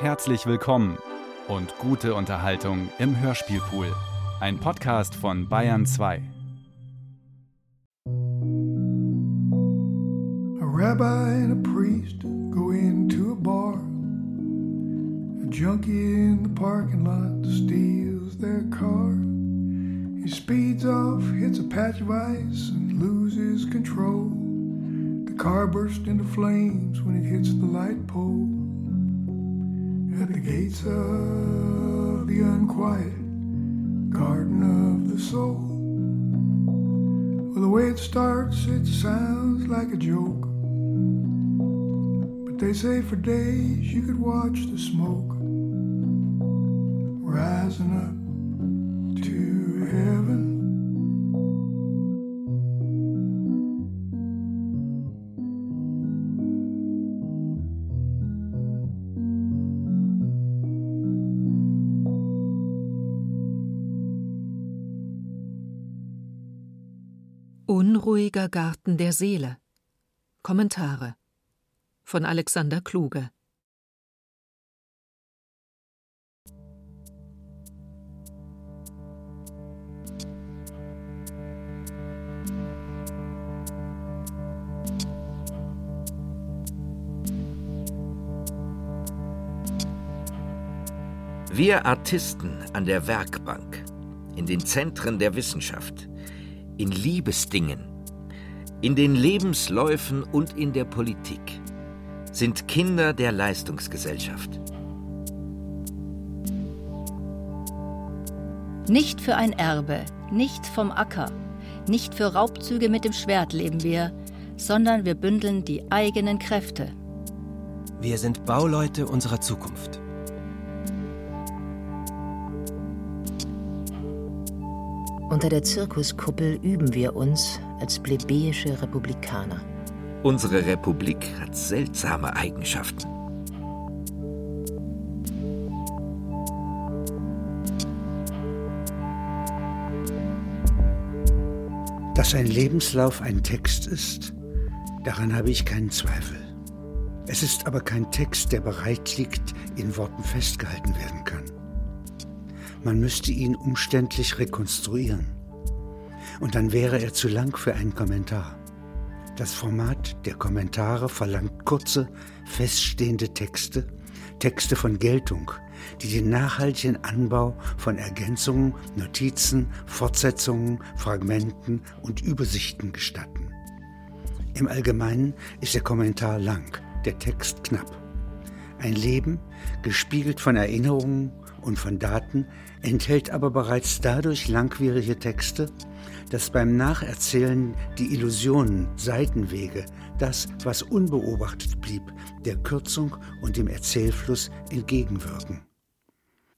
Herzlich willkommen und gute Unterhaltung im Hörspielpool. Ein Podcast von Bayern 2. A rabbi and a priest go into a bar. A junkie in the parking lot steals their car. He speeds off, hits a patch of ice, and loses control. The car bursts into flames when it hits the light pole. The gates of the unquiet garden of the soul. Well, the way it starts, it sounds like a joke. But they say for days you could watch the smoke rising up Unruhiger Garten der Seele. Kommentare von Alexander Kluge. Wir Artisten an der Werkbank, in den Zentren der Wissenschaft, in Liebesdingen, in den Lebensläufen und in der Politik sind Kinder der Leistungsgesellschaft. Nicht für ein Erbe, nicht vom Acker, nicht für Raubzüge mit dem Schwert leben wir, sondern wir bündeln die eigenen Kräfte. Wir sind Bauleute unserer Zukunft. Unter der Zirkuskuppel üben wir uns als plebejische Republikaner. Unsere Republik hat seltsame Eigenschaften. Dass ein Lebenslauf ein Text ist, daran habe ich keinen Zweifel. Es ist aber kein Text, der bereit liegt, in Worten festgehalten werden kann. Man müsste ihn umständlich rekonstruieren. Und dann wäre er zu lang für einen Kommentar. Das Format der Kommentare verlangt kurze, feststehende Texte, Texte von Geltung, die den nachhaltigen Anbau von Ergänzungen, Notizen, Fortsetzungen, Fragmenten und Übersichten gestatten. Im Allgemeinen ist der Kommentar lang, der Text knapp. Ein Leben, gespiegelt von Erinnerungen und von Daten, enthält aber bereits dadurch langwierige Texte, dass beim Nacherzählen die Illusionen, Seitenwege, das, was unbeobachtet blieb, der Kürzung und dem Erzählfluss entgegenwirken.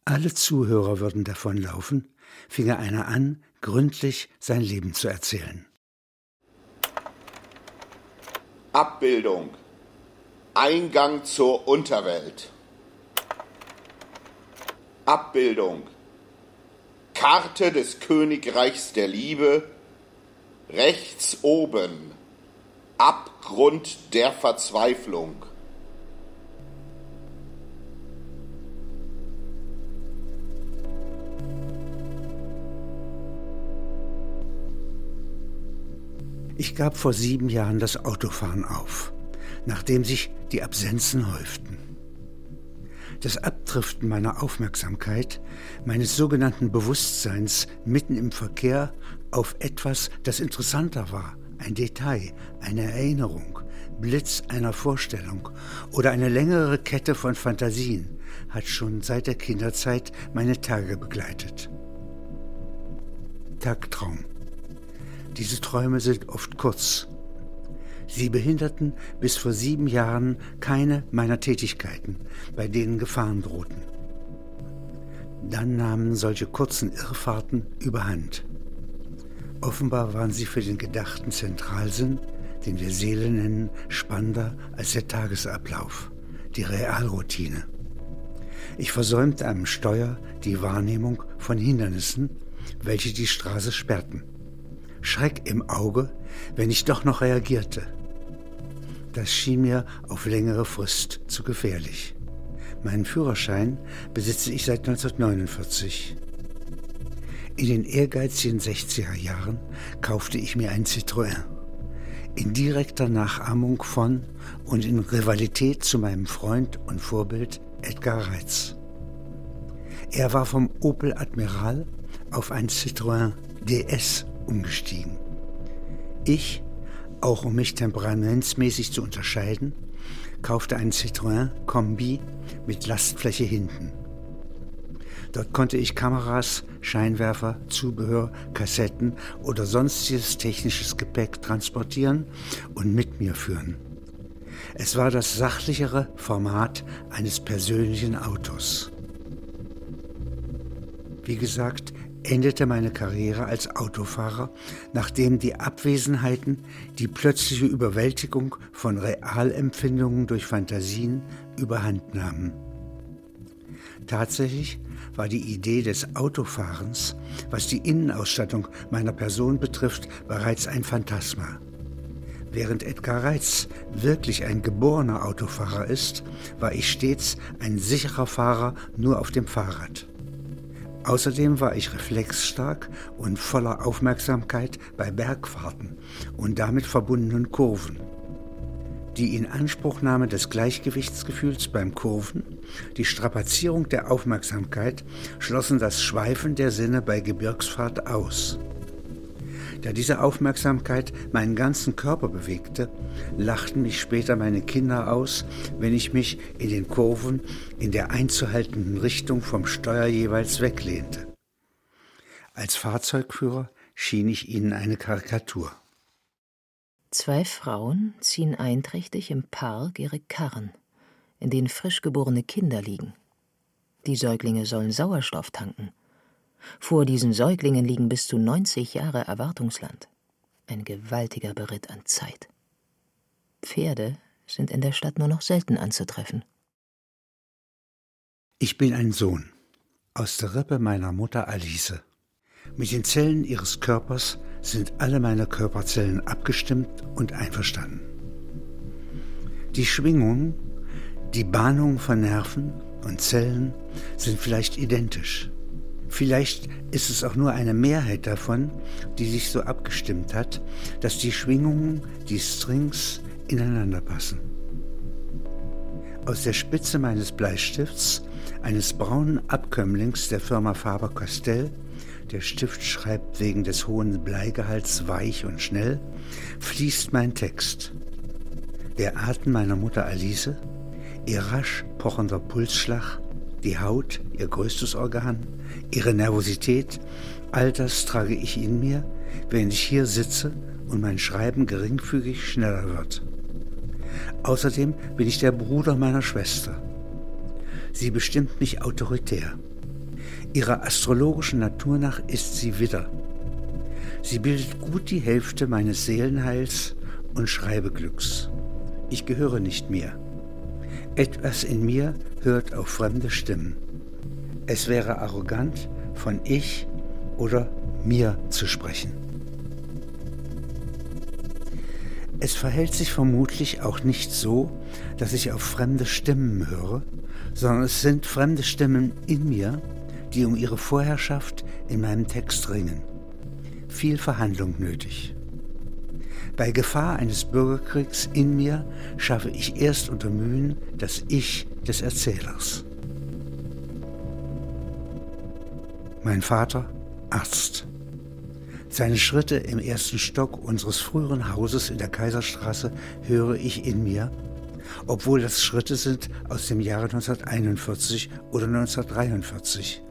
Alle Zuhörer würden davonlaufen, finge einer an, gründlich sein Leben zu erzählen. Abbildung. Eingang zur Unterwelt. Abbildung. Karte des Königreichs der Liebe. Rechts oben. Abgrund der Verzweiflung. Ich gab vor sieben Jahren das Autofahren auf, nachdem sich die Absenzen häuften. Das Abdriften meiner Aufmerksamkeit, meines sogenannten Bewusstseins mitten im Verkehr auf etwas, das interessanter war, ein Detail, eine Erinnerung, Blitz einer Vorstellung oder eine längere Kette von Fantasien, hat schon seit der Kinderzeit meine Tage begleitet. Tagtraum. Diese Träume sind oft kurz. Sie behinderten bis vor sieben Jahren keine meiner Tätigkeiten, bei denen Gefahren drohten. Dann nahmen solche kurzen Irrfahrten überhand. Offenbar waren sie für den gedachten Zentralsinn, den wir Seele nennen, spannender als der Tagesablauf, die Realroutine. Ich versäumte am Steuer die Wahrnehmung von Hindernissen, welche die Straße sperrten. Schreck im Auge, wenn ich doch noch reagierte. Das schien mir auf längere Frist zu gefährlich. Meinen Führerschein besitze ich seit 1949. In den ehrgeizigen 60er Jahren kaufte ich mir einen Citroën. In direkter Nachahmung von und in Rivalität zu meinem Freund und Vorbild Edgar Reitz. Er war vom Opel Admiral auf ein Citroën DS umgestiegen. Ich, auch um mich temperamentsmäßig zu unterscheiden, kaufte einen Citroën Kombi mit Lastfläche hinten. Dort konnte ich Kameras, Scheinwerfer, Zubehör, Kassetten oder sonstiges technisches Gepäck transportieren und mit mir führen. Es war das sachlichere Format eines persönlichen Autos. Wie gesagt, endete meine Karriere als Autofahrer, nachdem die Abwesenheiten, die plötzliche Überwältigung von Realempfindungen durch Fantasien überhand nahmen. Tatsächlich war die Idee des Autofahrens, was die Innenausstattung meiner Person betrifft, bereits ein Phantasma. Während Edgar Reitz wirklich ein geborener Autofahrer ist, war ich stets ein sicherer Fahrer nur auf dem Fahrrad. Außerdem war ich reflexstark und voller Aufmerksamkeit bei Bergfahrten und damit verbundenen Kurven. Die Inanspruchnahme des Gleichgewichtsgefühls beim Kurven, die Strapazierung der Aufmerksamkeit schlossen das Schweifen der Sinne bei Gebirgsfahrt aus. Da diese Aufmerksamkeit meinen ganzen Körper bewegte, lachten mich später meine Kinder aus, wenn ich mich in den Kurven in der einzuhaltenden Richtung vom Steuer jeweils weglehnte. Als Fahrzeugführer schien ich ihnen eine Karikatur. Zwei Frauen ziehen einträchtig im Park ihre Karren, in denen frisch geborene Kinder liegen. Die Säuglinge sollen Sauerstoff tanken. Vor diesen Säuglingen liegen bis zu 90 Jahre Erwartungsland. Ein gewaltiger Beritt an Zeit. Pferde sind in der Stadt nur noch selten anzutreffen. Ich bin ein Sohn aus der Rippe meiner Mutter Alice. Mit den Zellen ihres Körpers sind alle meine Körperzellen abgestimmt und einverstanden. Die Schwingungen, die Bahnung von Nerven und Zellen sind vielleicht identisch. Vielleicht ist es auch nur eine Mehrheit davon, die sich so abgestimmt hat, dass die Schwingungen, die Strings ineinander passen. Aus der Spitze meines Bleistifts, eines braunen Abkömmlings der Firma Faber-Castell, der Stift schreibt wegen des hohen Bleigehalts weich und schnell, fließt mein Text. Der Atem meiner Mutter Alice, ihr rasch pochender Pulsschlag, die Haut, ihr größtes Organ, ihre Nervosität, all das trage ich in mir, wenn ich hier sitze und mein Schreiben geringfügig schneller wird. Außerdem bin ich der Bruder meiner Schwester. Sie bestimmt mich autoritär. Ihrer astrologischen Natur nach ist sie Widder. Sie bildet gut die Hälfte meines Seelenheils und Schreibeglücks. Ich gehöre nicht mehr. Etwas in mir hört auf fremde Stimmen. Es wäre arrogant, von ich oder mir zu sprechen. Es verhält sich vermutlich auch nicht so, dass ich auf fremde Stimmen höre, sondern es sind fremde Stimmen in mir, die um ihre Vorherrschaft in meinem Text ringen. Viel Verhandlung nötig. Bei Gefahr eines Bürgerkriegs in mir schaffe ich erst unter Mühen das Ich des Erzählers. Mein Vater, Arzt. Seine Schritte im ersten Stock unseres früheren Hauses in der Kaiserstraße höre ich in mir, obwohl das Schritte sind aus dem Jahre 1941 oder 1943,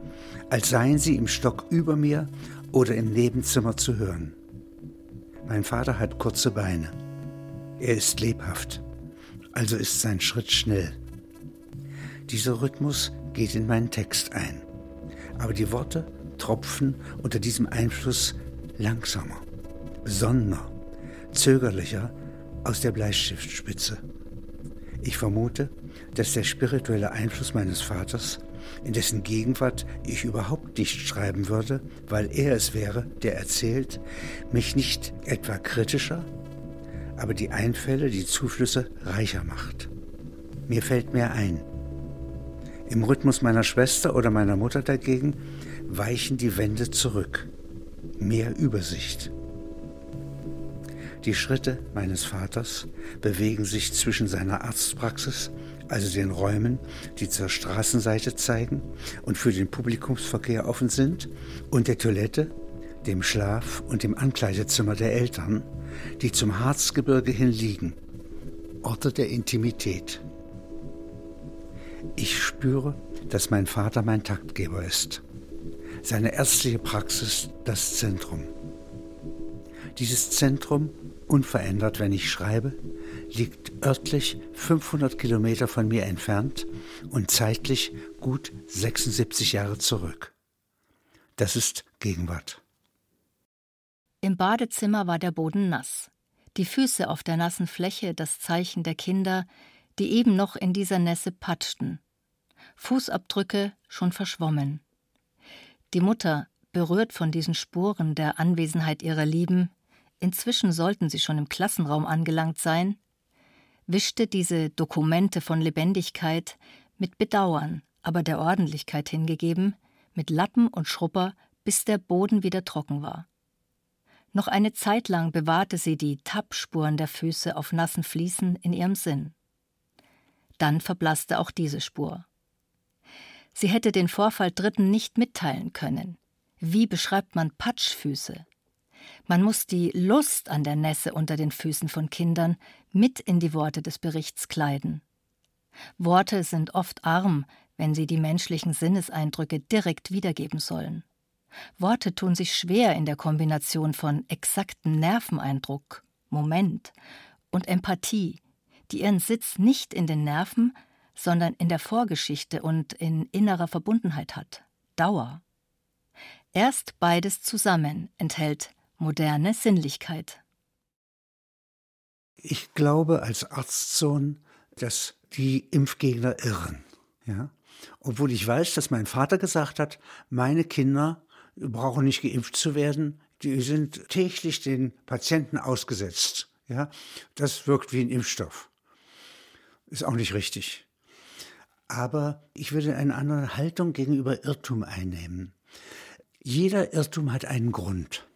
als seien sie im Stock über mir oder im Nebenzimmer zu hören. Mein Vater hat kurze Beine. Er ist lebhaft, also ist sein Schritt schnell. Dieser Rhythmus geht in meinen Text ein, aber die Worte tropfen unter diesem Einfluss langsamer, besonnener, zögerlicher aus der Bleistiftspitze. Ich vermute, dass der spirituelle Einfluss meines Vaters in dessen Gegenwart ich überhaupt nicht schreiben würde, weil er es wäre, der erzählt, mich nicht etwa kritischer, aber die Einfälle, die Zuflüsse reicher macht. Mir fällt mehr ein. Im Rhythmus meiner Schwester oder meiner Mutter dagegen weichen die Wände zurück. Mehr Übersicht. Die Schritte meines Vaters bewegen sich zwischen seiner Arztpraxis, also den Räumen, die zur Straßenseite zeigen und für den Publikumsverkehr offen sind, und der Toilette, dem Schlaf- und dem Ankleidezimmer der Eltern, die zum Harzgebirge hin liegen, Orte der Intimität. Ich spüre, dass mein Vater mein Taktgeber ist. Seine ärztliche Praxis das Zentrum. Dieses Zentrum, unverändert, wenn ich schreibe, liegt örtlich 500 Kilometer von mir entfernt und zeitlich gut 76 Jahre zurück. Das ist Gegenwart. Im Badezimmer war der Boden nass. Die Füße auf der nassen Fläche das Zeichen der Kinder, die eben noch in dieser Nässe patschten. Fußabdrücke schon verschwommen. Die Mutter, berührt von diesen Spuren der Anwesenheit ihrer Lieben, inzwischen sollten sie schon im Klassenraum angelangt sein, wischte diese Dokumente von Lebendigkeit mit Bedauern, aber der Ordentlichkeit hingegeben, mit Lappen und Schrupper, bis der Boden wieder trocken war. Noch eine Zeit lang bewahrte sie die Tappspuren der Füße auf nassen Fliesen in ihrem Sinn. Dann verblasste auch diese Spur. Sie hätte den Vorfall Dritten nicht mitteilen können. Wie beschreibt man Patschfüße? Man muss die Lust an der Nässe unter den Füßen von Kindern mit in die Worte des Berichts kleiden. Worte sind oft arm, wenn sie die menschlichen Sinneseindrücke direkt wiedergeben sollen. Worte tun sich schwer in der Kombination von exaktem Nerveneindruck, Moment und Empathie, die ihren Sitz nicht in den Nerven, sondern in der Vorgeschichte und in innerer Verbundenheit hat, Dauer. Erst beides zusammen enthält moderne Sinnlichkeit. Ich glaube als Arztsohn, dass die Impfgegner irren. Ja? Obwohl ich weiß, dass mein Vater gesagt hat, meine Kinder brauchen nicht geimpft zu werden, die sind täglich den Patienten ausgesetzt. Ja? Das wirkt wie ein Impfstoff. Ist auch nicht richtig. Aber ich würde eine andere Haltung gegenüber Irrtum einnehmen. Jeder Irrtum hat einen Grund.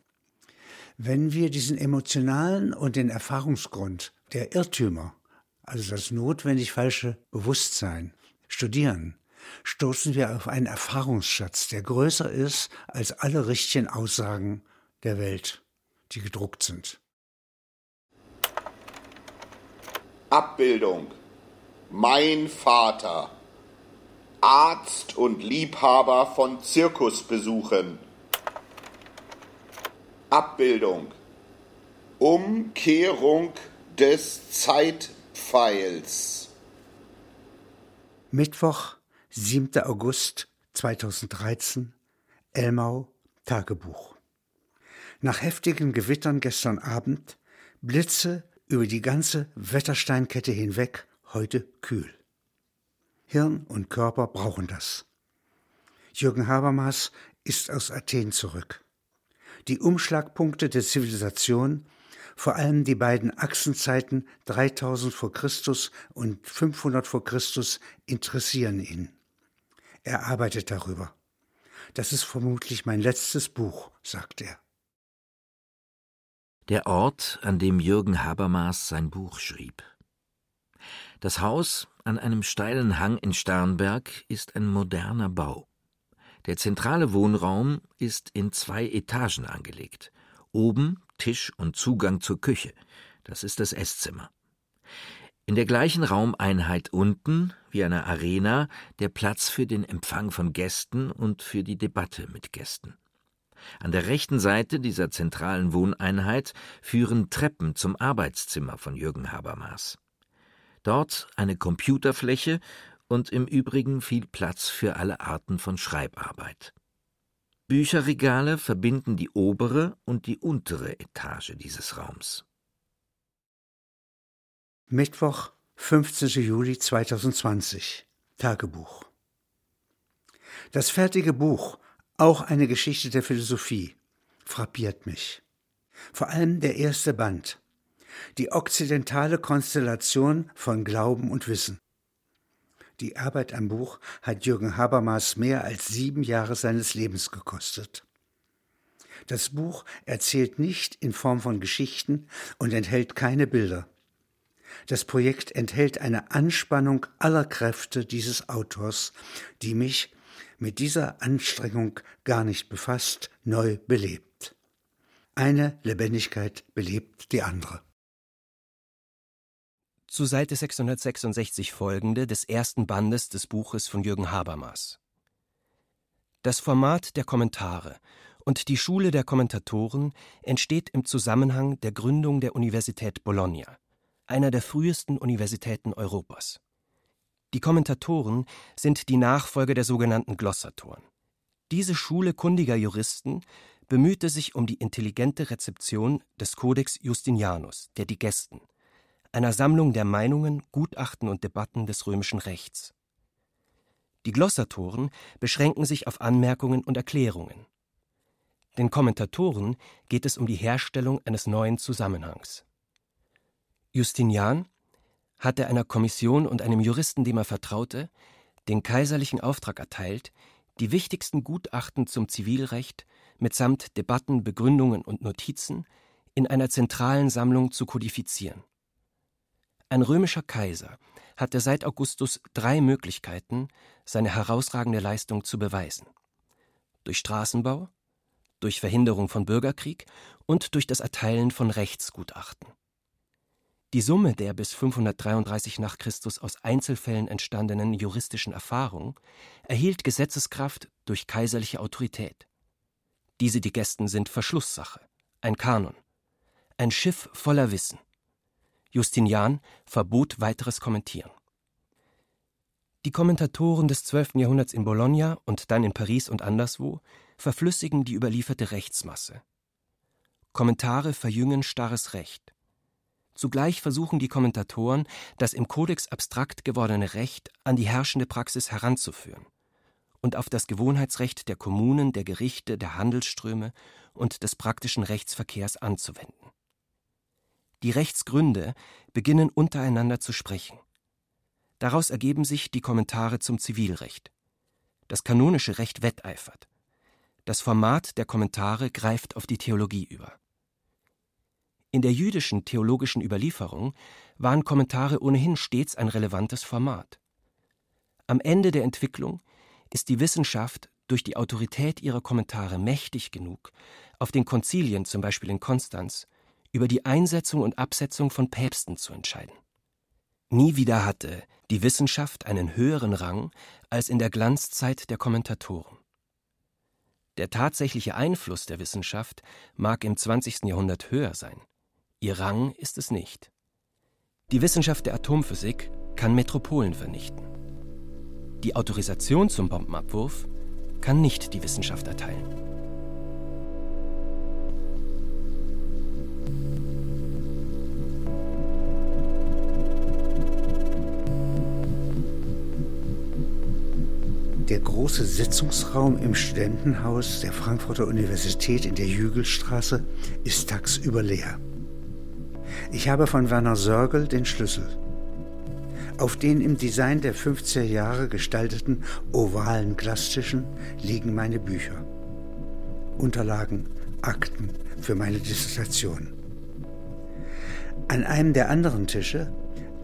Wenn wir diesen emotionalen und den Erfahrungsgrund der Irrtümer, also das notwendig falsche Bewusstsein, studieren, stoßen wir auf einen Erfahrungsschatz, der größer ist als alle richtigen Aussagen der Welt, die gedruckt sind. Abbildung. Mein Vater. Arzt und Liebhaber von Zirkusbesuchen. Abbildung. Umkehrung des Zeitpfeils. Mittwoch, 7. August 2013, Elmau, Tagebuch. Nach heftigen Gewittern gestern Abend, Blitze über die ganze Wettersteinkette hinweg, heute kühl. Hirn und Körper brauchen das. Jürgen Habermas ist aus Athen zurück. Die Umschlagpunkte der Zivilisation, vor allem die beiden Achsenzeiten 3000 vor Christus und 500 vor Christus, interessieren ihn. Er arbeitet darüber. Das ist vermutlich mein letztes Buch, sagt er. Der Ort, an dem Jürgen Habermas sein Buch schrieb. Das Haus an einem steilen Hang in Sternberg ist ein moderner Bau. Der zentrale Wohnraum ist in zwei Etagen angelegt. Oben Tisch und Zugang zur Küche. Das ist das Esszimmer. In der gleichen Raumeinheit unten, wie einer Arena, der Platz für den Empfang von Gästen und für die Debatte mit Gästen. An der rechten Seite dieser zentralen Wohneinheit führen Treppen zum Arbeitszimmer von Jürgen Habermas. Dort eine Computerfläche und im Übrigen viel Platz für alle Arten von Schreibarbeit. Bücherregale verbinden die obere und die untere Etage dieses Raums. Mittwoch, 15. Juli 2020. Tagebuch. Das fertige Buch, auch eine Geschichte der Philosophie, frappiert mich. Vor allem der erste Band. Die okzidentale Konstellation von Glauben und Wissen. Die Arbeit am Buch hat Jürgen Habermas mehr als sieben Jahre seines Lebens gekostet. Das Buch erzählt nicht in Form von Geschichten und enthält keine Bilder. Das Projekt enthält eine Anspannung aller Kräfte dieses Autors, die mich mit dieser Anstrengung gar nicht befasst, neu belebt. Eine Lebendigkeit belebt die andere. Zu Seite 666 folgende des ersten Bandes des Buches von Jürgen Habermas. Das Format der Kommentare und die Schule der Kommentatoren entsteht im Zusammenhang der Gründung der Universität Bologna, einer der frühesten Universitäten Europas. Die Kommentatoren sind die Nachfolger der sogenannten Glossatoren. Diese Schule kundiger Juristen bemühte sich um die intelligente Rezeption des Codex Justinianus, der Digesten, einer Sammlung der Meinungen, Gutachten und Debatten des römischen Rechts. Die Glossatoren beschränken sich auf Anmerkungen und Erklärungen. Den Kommentatoren geht es um die Herstellung eines neuen Zusammenhangs. Justinian hatte einer Kommission und einem Juristen, dem er vertraute, den kaiserlichen Auftrag erteilt, die wichtigsten Gutachten zum Zivilrecht mitsamt Debatten, Begründungen und Notizen in einer zentralen Sammlung zu kodifizieren. Ein römischer Kaiser hatte seit Augustus drei Möglichkeiten, seine herausragende Leistung zu beweisen. Durch Straßenbau, durch Verhinderung von Bürgerkrieg und durch das Erteilen von Rechtsgutachten. Die Summe der bis 533 nach Christus aus Einzelfällen entstandenen juristischen Erfahrungen erhielt Gesetzeskraft durch kaiserliche Autorität. Diese die Gästen sind Verschlusssache, ein Kanon, ein Schiff voller Wissen. Justinian verbot weiteres Kommentieren. Die Kommentatoren des 12. Jahrhunderts in Bologna und dann in Paris und anderswo verflüssigen die überlieferte Rechtsmasse. Kommentare verjüngen starres Recht. Zugleich versuchen die Kommentatoren, das im Kodex abstrakt gewordene Recht an die herrschende Praxis heranzuführen und auf das Gewohnheitsrecht der Kommunen, der Gerichte, der Handelsströme und des praktischen Rechtsverkehrs anzuwenden. Die Rechtsgründe beginnen untereinander zu sprechen. Daraus ergeben sich die Kommentare zum Zivilrecht. Das kanonische Recht wetteifert. Das Format der Kommentare greift auf die Theologie über. In der jüdischen theologischen Überlieferung waren Kommentare ohnehin stets ein relevantes Format. Am Ende der Entwicklung ist die Wissenschaft durch die Autorität ihrer Kommentare mächtig genug, auf den Konzilien, zum Beispiel in Konstanz, über die Einsetzung und Absetzung von Päpsten zu entscheiden. Nie wieder hatte die Wissenschaft einen höheren Rang als in der Glanzzeit der Kommentatoren. Der tatsächliche Einfluss der Wissenschaft mag im 20. Jahrhundert höher sein. Ihr Rang ist es nicht. Die Wissenschaft der Atomphysik kann Metropolen vernichten. Die Autorisation zum Bombenabwurf kann nicht die Wissenschaft erteilen. Der große Sitzungsraum im Studentenhaus der Frankfurter Universität in der Jügelstraße ist tagsüber leer. Ich habe von Werner Sörgel den Schlüssel. Auf den im Design der 50er Jahre gestalteten ovalen Glastischen liegen meine Bücher. Unterlagen, Akten für meine Dissertation. An einem der anderen Tische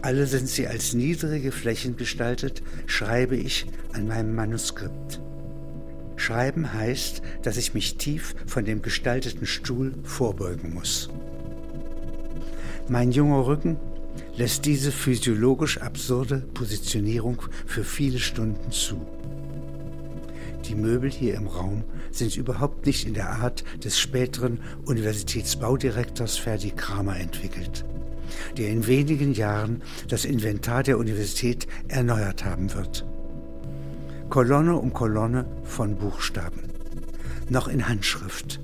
alle sind sie als niedrige Flächen gestaltet, schreibe ich an meinem Manuskript. Schreiben heißt, dass ich mich tief von dem gestalteten Stuhl vorbeugen muss. Mein junger Rücken lässt diese physiologisch absurde Positionierung für viele Stunden zu. Die Möbel hier im Raum sind überhaupt nicht in der Art des späteren Universitätsbaudirektors Ferdi Kramer entwickelt der in wenigen Jahren das Inventar der Universität erneuert haben wird. Kolonne um Kolonne von Buchstaben. Noch in Handschrift.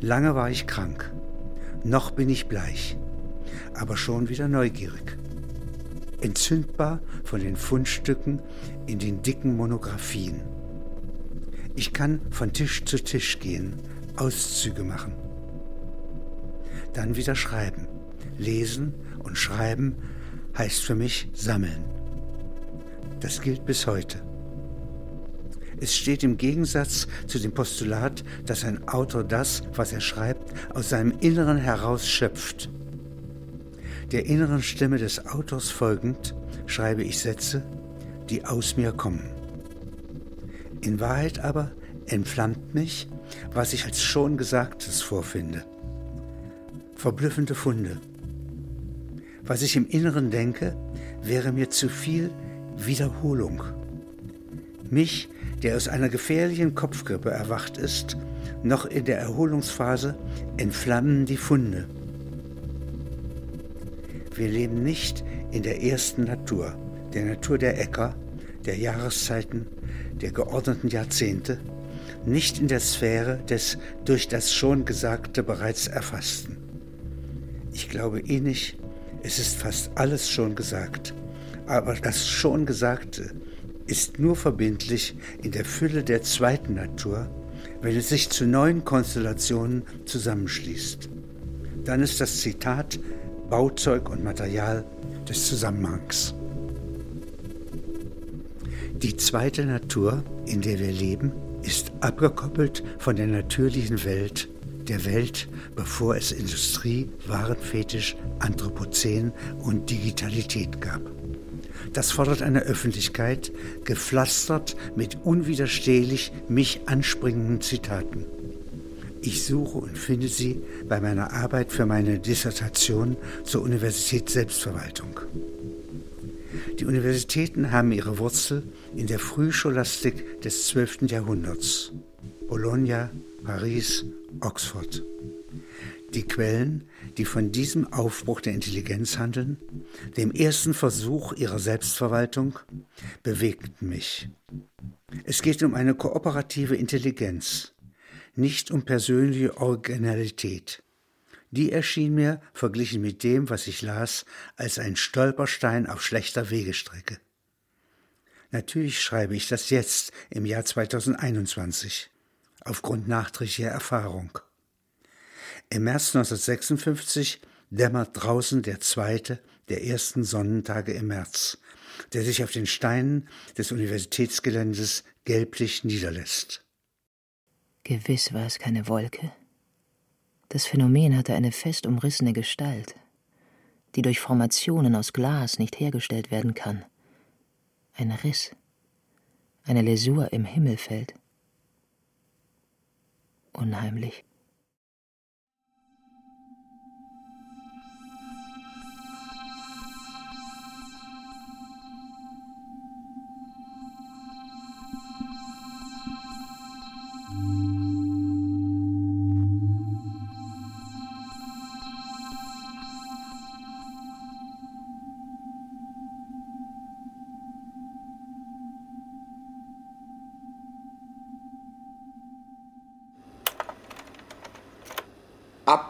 Lange war ich krank. Noch bin ich bleich. Aber schon wieder neugierig. Entzündbar von den Fundstücken in den dicken Monographien. Ich kann von Tisch zu Tisch gehen, Auszüge machen. Dann wieder schreiben Lesen und Schreiben heißt für mich sammeln. Das gilt bis heute. Es steht im Gegensatz zu dem Postulat, dass ein Autor das, was er schreibt, aus seinem Inneren heraus schöpft. Der inneren Stimme des Autors folgend schreibe ich Sätze, die aus mir kommen. In Wahrheit aber entflammt mich, was ich als schon Gesagtes vorfinde. Verblüffende Funde. Was ich im Inneren denke, wäre mir zu viel Wiederholung. Mich, der aus einer gefährlichen Kopfgrippe erwacht ist, noch in der Erholungsphase entflammen die Funde. Wir leben nicht in der ersten Natur, der Natur der Äcker, der Jahreszeiten, der geordneten Jahrzehnte, nicht in der Sphäre des durch das schon Gesagte bereits Erfassten. Ich glaube eh nicht, es ist fast alles schon gesagt, aber das schon Gesagte ist nur verbindlich in der Fülle der zweiten Natur, wenn es sich zu neuen Konstellationen zusammenschließt. Dann ist das Zitat Bauzeug und Material des Zusammenhangs. Die zweite Natur, in der wir leben, ist abgekoppelt von der natürlichen Welt, der Welt, bevor es Industrie, Warenfetisch, Anthropozän und Digitalität gab. Das fordert eine Öffentlichkeit, gepflastert mit unwiderstehlich mich anspringenden Zitaten. Ich suche und finde sie bei meiner Arbeit für meine Dissertation zur Universität Selbstverwaltung. Die Universitäten haben ihre Wurzel in der Frühscholastik des 12. Jahrhunderts. Bologna, Paris, Oxford. Die Quellen, die von diesem Aufbruch der Intelligenz handeln, dem ersten Versuch ihrer Selbstverwaltung, bewegten mich. Es geht um eine kooperative Intelligenz, nicht um persönliche Originalität. Die erschien mir, verglichen mit dem, was ich las, als ein Stolperstein auf schlechter Wegestrecke. Natürlich schreibe ich das jetzt im Jahr 2021, aufgrund nachträglicher Erfahrung. Im März 1956 dämmert draußen der zweite der ersten Sonnentage im März, der sich auf den Steinen des Universitätsgeländes gelblich niederlässt. Gewiss war es keine Wolke, das Phänomen hatte eine fest umrissene Gestalt, die durch Formationen aus Glas nicht hergestellt werden kann. Ein Riss, eine Läsur im Himmelfeld. Unheimlich.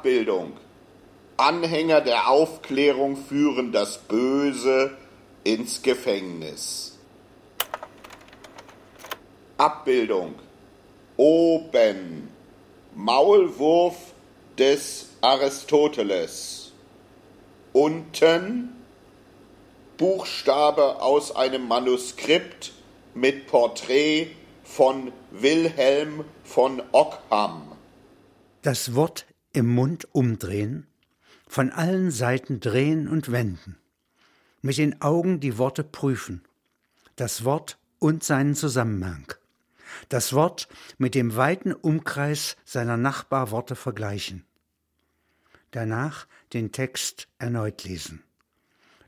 Abbildung. Anhänger der Aufklärung führen das Böse ins Gefängnis. Abbildung. Oben. Maulwurf des Aristoteles. Unten Buchstabe aus einem Manuskript mit Porträt von Wilhelm von Ockham. Das Wort im Mund umdrehen, von allen Seiten drehen und wenden, mit den Augen die Worte prüfen, das Wort und seinen Zusammenhang, das Wort mit dem weiten Umkreis seiner Nachbarworte vergleichen, danach den Text erneut lesen.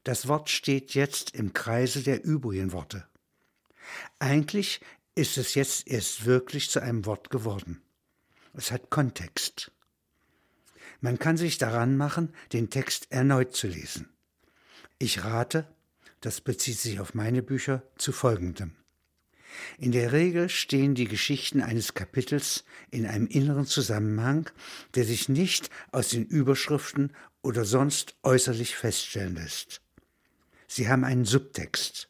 Das Wort steht jetzt im Kreise der übrigen Worte. Eigentlich ist es jetzt erst wirklich zu einem Wort geworden. Es hat Kontext. Man kann sich daran machen, den Text erneut zu lesen. Ich rate, das bezieht sich auf meine Bücher, zu folgendem. In der Regel stehen die Geschichten eines Kapitels in einem inneren Zusammenhang, der sich nicht aus den Überschriften oder sonst äußerlich feststellen lässt. Sie haben einen Subtext.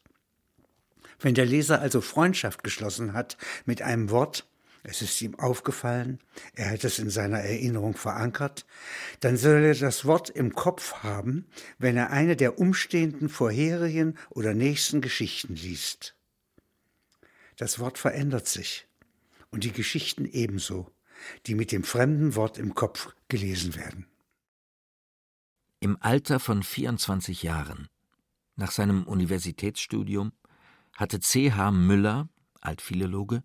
Wenn der Leser also Freundschaft geschlossen hat mit einem Wort, es ist ihm aufgefallen, er hat es in seiner Erinnerung verankert, dann soll er das Wort im Kopf haben, wenn er eine der umstehenden vorherigen oder nächsten Geschichten liest. Das Wort verändert sich und die Geschichten ebenso, die mit dem fremden Wort im Kopf gelesen werden. Im Alter von 24 Jahren, nach seinem Universitätsstudium, hatte C. H. Müller, Altphilologe,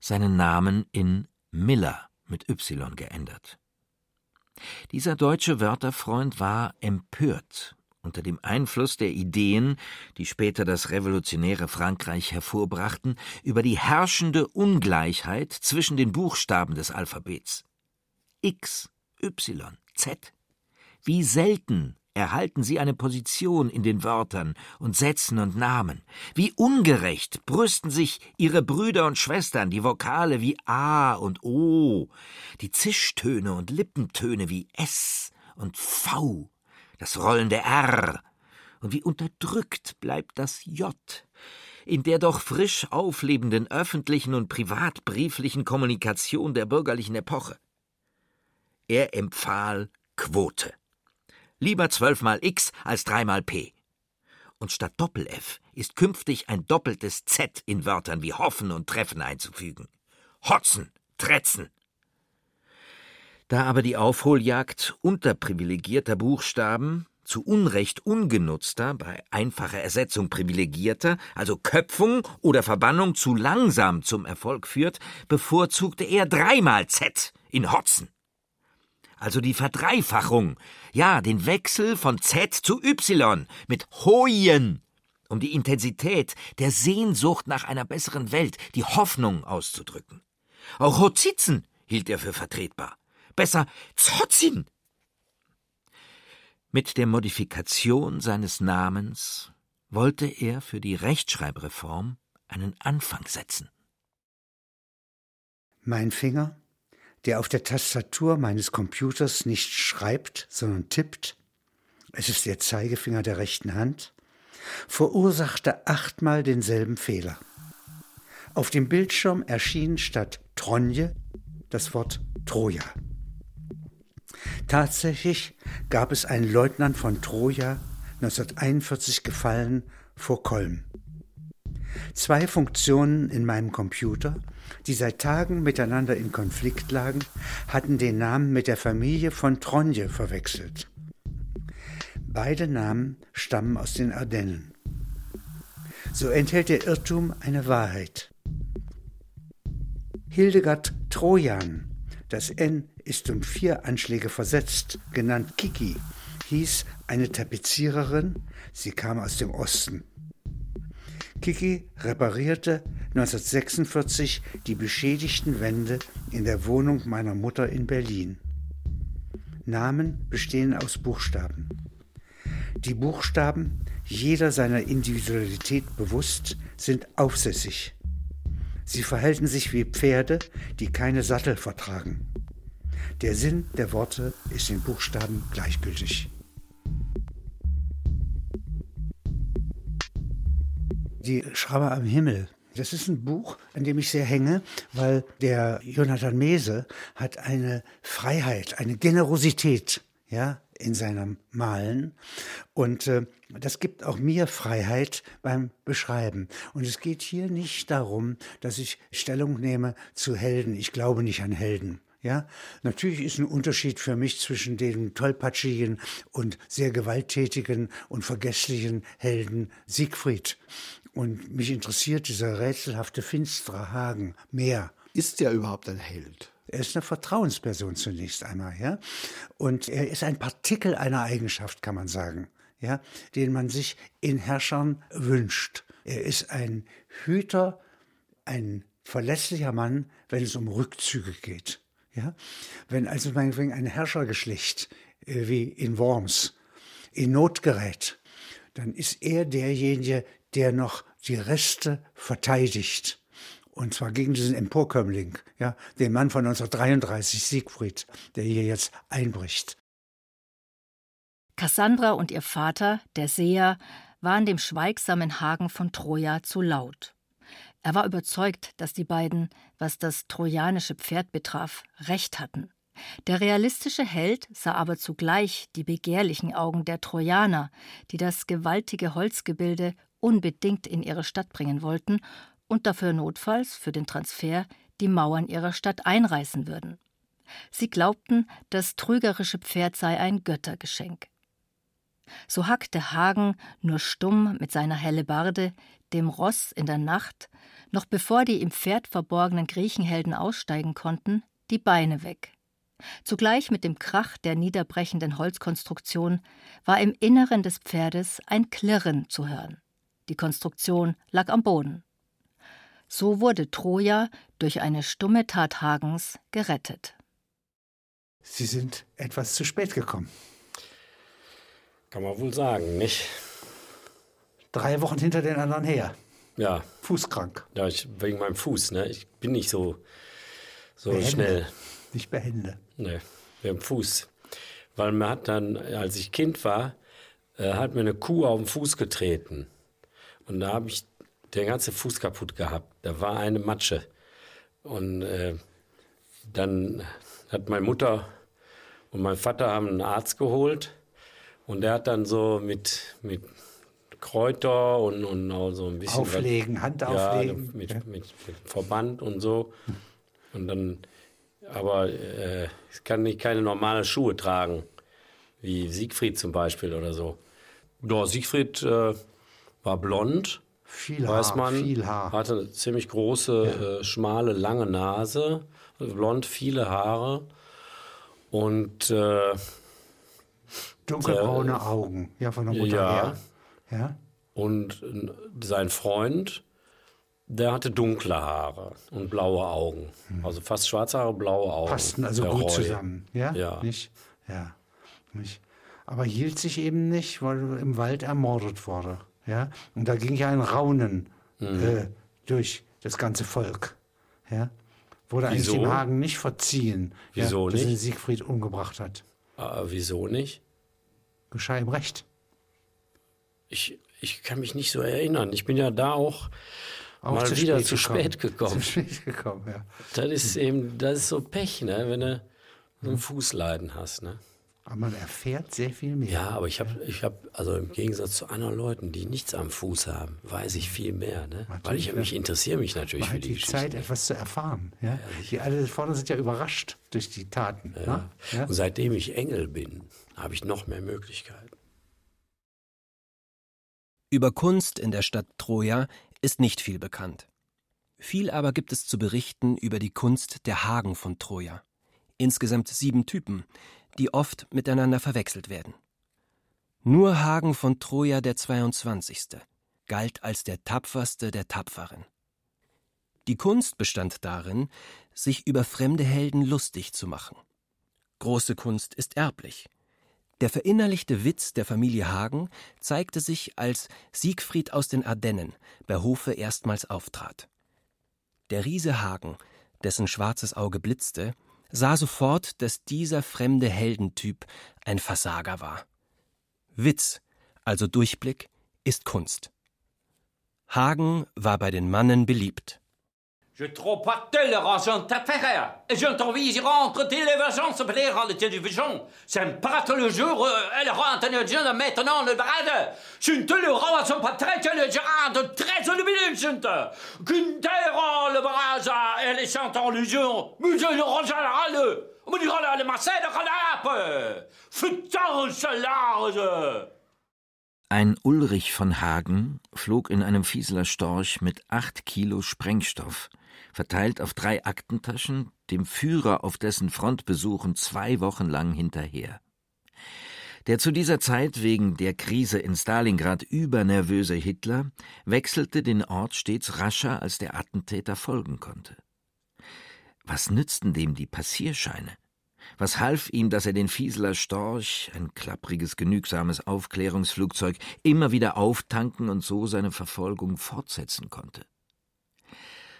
seinen Namen in Miller mit Y geändert. Dieser deutsche Wörterfreund war empört unter dem Einfluss der Ideen, die später das revolutionäre Frankreich hervorbrachten, über die herrschende Ungleichheit zwischen den Buchstaben des Alphabets. X, Y, Z. Wie selten erhalten sie eine Position in den Wörtern und Sätzen und Namen. Wie ungerecht brüsten sich ihre Brüder und Schwestern die Vokale wie A und O, die Zischtöne und Lippentöne wie S und V, das rollende R, und wie unterdrückt bleibt das J, in der doch frisch auflebenden öffentlichen und privatbrieflichen Kommunikation der bürgerlichen Epoche. Er empfahl Quote. Lieber zwölfmal X als dreimal P. Und statt Doppel-F ist künftig ein doppeltes Z in Wörtern wie hoffen und treffen einzufügen. Hotzen, tretzen. Da aber die Aufholjagd unterprivilegierter Buchstaben zu Unrecht ungenutzter, bei einfacher Ersetzung privilegierter, also Köpfung oder Verbannung zu langsam zum Erfolg führt, bevorzugte er dreimal Z in Hotzen also die Verdreifachung, ja, den Wechsel von Z zu Y mit Hojen, um die Intensität der Sehnsucht nach einer besseren Welt, die Hoffnung auszudrücken. Auch Hozitzen hielt er für vertretbar. Besser Zotzin. Mit der Modifikation seines Namens wollte er für die Rechtschreibreform einen Anfang setzen. Mein Finger der auf der Tastatur meines Computers nicht schreibt, sondern tippt, es ist der Zeigefinger der rechten Hand, verursachte achtmal denselben Fehler. Auf dem Bildschirm erschien statt Tronje das Wort Troja. Tatsächlich gab es einen Leutnant von Troja, 1941 gefallen, vor Kolm. Zwei Funktionen in meinem Computer, die seit Tagen miteinander in Konflikt lagen, hatten den Namen mit der Familie von Tronje verwechselt. Beide Namen stammen aus den Ardennen. So enthält der Irrtum eine Wahrheit. Hildegard Trojan, das N ist um vier Anschläge versetzt, genannt Kiki, hieß eine Tapeziererin, sie kam aus dem Osten. Kiki reparierte 1946 die beschädigten Wände in der Wohnung meiner Mutter in Berlin. Namen bestehen aus Buchstaben. Die Buchstaben, jeder seiner Individualität bewusst, sind aufsässig. Sie verhalten sich wie Pferde, die keine Sattel vertragen. Der Sinn der Worte ist den Buchstaben gleichgültig. Die Schraube am Himmel. Das ist ein Buch, an dem ich sehr hänge, weil der Jonathan Mese hat eine Freiheit, eine Generosität, ja, in seinem Malen. Und äh, das gibt auch mir Freiheit beim Beschreiben. Und es geht hier nicht darum, dass ich Stellung nehme zu Helden. Ich glaube nicht an Helden. Ja, natürlich ist ein Unterschied für mich zwischen dem tollpatschigen und sehr gewalttätigen und vergesslichen Helden Siegfried und mich interessiert dieser rätselhafte, finstere Hagen mehr. Ist er überhaupt ein Held? Er ist eine Vertrauensperson zunächst einmal, ja. Und er ist ein Partikel einer Eigenschaft, kann man sagen, ja, den man sich in Herrschern wünscht. Er ist ein Hüter, ein verlässlicher Mann, wenn es um Rückzüge geht. Ja? Wenn also meinetwegen ein Herrschergeschlecht äh, wie in Worms in Not gerät, dann ist er derjenige, der noch die Reste verteidigt. Und zwar gegen diesen Emporkömmling, ja, den Mann von 1933, Siegfried, der hier jetzt einbricht. Cassandra und ihr Vater, der Seher, waren dem schweigsamen Hagen von Troja zu laut. Er war überzeugt, dass die beiden, was das trojanische Pferd betraf, recht hatten. Der realistische Held sah aber zugleich die begehrlichen Augen der Trojaner, die das gewaltige Holzgebilde unbedingt in ihre Stadt bringen wollten und dafür notfalls für den Transfer die Mauern ihrer Stadt einreißen würden. Sie glaubten, das trügerische Pferd sei ein Göttergeschenk. So hackte Hagen nur stumm mit seiner Hellebarde dem Ross in der Nacht, noch bevor die im Pferd verborgenen Griechenhelden aussteigen konnten, die Beine weg. Zugleich mit dem Krach der niederbrechenden Holzkonstruktion war im Inneren des Pferdes ein Klirren zu hören. Die Konstruktion lag am Boden. So wurde Troja durch eine stumme Tat Hagens gerettet. Sie sind etwas zu spät gekommen. Kann man wohl sagen, nicht? Drei Wochen hinter den anderen her. Ja. Fußkrank. Ja, ich, wegen meinem Fuß, ne? Ich bin nicht so, so schnell. Nicht behände. Ne, wegen dem Fuß. Weil man hat dann, als ich Kind war, äh, hat mir eine Kuh auf den Fuß getreten. Und da habe ich den ganzen Fuß kaputt gehabt. Da war eine Matsche. Und äh, dann hat meine Mutter und mein Vater haben einen Arzt geholt. Und der hat dann so mit, mit Kräuter und, und auch so ein bisschen. Auflegen, Hand auflegen. Ja, mit, Ja. mit, mit Verband und so. Und dann, aber äh, ich kann nicht keine normalen Schuhe tragen, wie Siegfried zum Beispiel oder so. Ja, Siegfried äh, war blond, Viel weiß Haar, man, viel Haar. hatte eine ziemlich große, äh, schmale, lange Nase, blond, viele Haare und äh, Dunkelbraune der- Augen. Ja, von der Mutter ja, her. Ja. Und äh, sein Freund, der hatte dunkle Haare und blaue Augen. Also fast schwarze Haare, blaue Augen. Hm. Passten also der gut Roy. zusammen. Ja? Ja. Nicht? Ja. Nicht. Aber hielt sich eben nicht, weil im Wald ermordet wurde. Ja. Und da ging ja ein Raunen Mhm. äh, durch das ganze Volk. Ja. Wurde eigentlich Wieso? dem Hagen nicht verziehen, Wieso ja, dass er nicht? Siegfried umgebracht hat. Ah, wieso nicht? Geschah ihm recht. Ich, ich kann mich nicht so erinnern. Ich bin ja da auch, Auch mal zu wieder spät zu gekommen. spät gekommen. Zu spät gekommen, ja. Das ist eben, das ist so Pech, ne? wenn du so Mhm. ein Fußleiden hast. Ne? Aber man erfährt sehr viel mehr. Ja, aber ich habe, ich hab, also im Gegensatz zu anderen Leuten, die nichts am Fuß haben, weiß ich viel mehr. Ne? Weil ich mich ja. interessiere mich natürlich für die die Geschichte. Zeit, etwas zu erfahren. Ja? Die alle vorne sind ja überrascht durch die Taten. ne? Ja? Und seitdem ich Engel bin, habe ich noch mehr Möglichkeiten. Über Kunst in der Stadt Troja ist nicht viel bekannt. Viel aber gibt es zu berichten über die Kunst der Hagen von Troja. Insgesamt sieben Typen, die oft miteinander verwechselt werden. Nur Hagen von Troja der 22. galt als der tapferste der Tapferen. Die Kunst bestand darin, sich über fremde Helden lustig zu machen. Große Kunst ist erblich. Der verinnerlichte Witz der Familie Hagen zeigte sich, als Siegfried aus den Ardennen bei Hofe erstmals auftrat. Der Riese Hagen, dessen schwarzes Auge blitzte, sah sofort, dass dieser fremde Heldentyp ein Versager war. Witz, also Durchblick, ist Kunst. Hagen war bei den Mannen beliebt. Je trouve pas tolérance ta frère. Et j'entends rentre télévision se plaire à la télévision. C'est pas tous les jours, euh, elle rentre le jeune maintenant le brade. Je ne tolérance pas très que le gérard très illuminé, je ne. Qu'une terre le brasa, elle est chantant le jeune. Mais je ne rejoindrai le. Mais je le marseille de Ranape. Putain, ce large. Ein Ulrich von Hagen flog in einem Fieseler Storch mit acht Kilo Sprengstoff, verteilt auf drei Aktentaschen, dem Führer auf dessen Frontbesuchen zwei Wochen lang hinterher. Der zu dieser Zeit wegen der Krise in Stalingrad übernervöse Hitler wechselte den Ort stets rascher, als der Attentäter folgen konnte. Was nützten dem die Passierscheine? Was half ihm, dass er den Fieseler Storch, ein klappriges, genügsames Aufklärungsflugzeug, immer wieder auftanken und so seine Verfolgung fortsetzen konnte?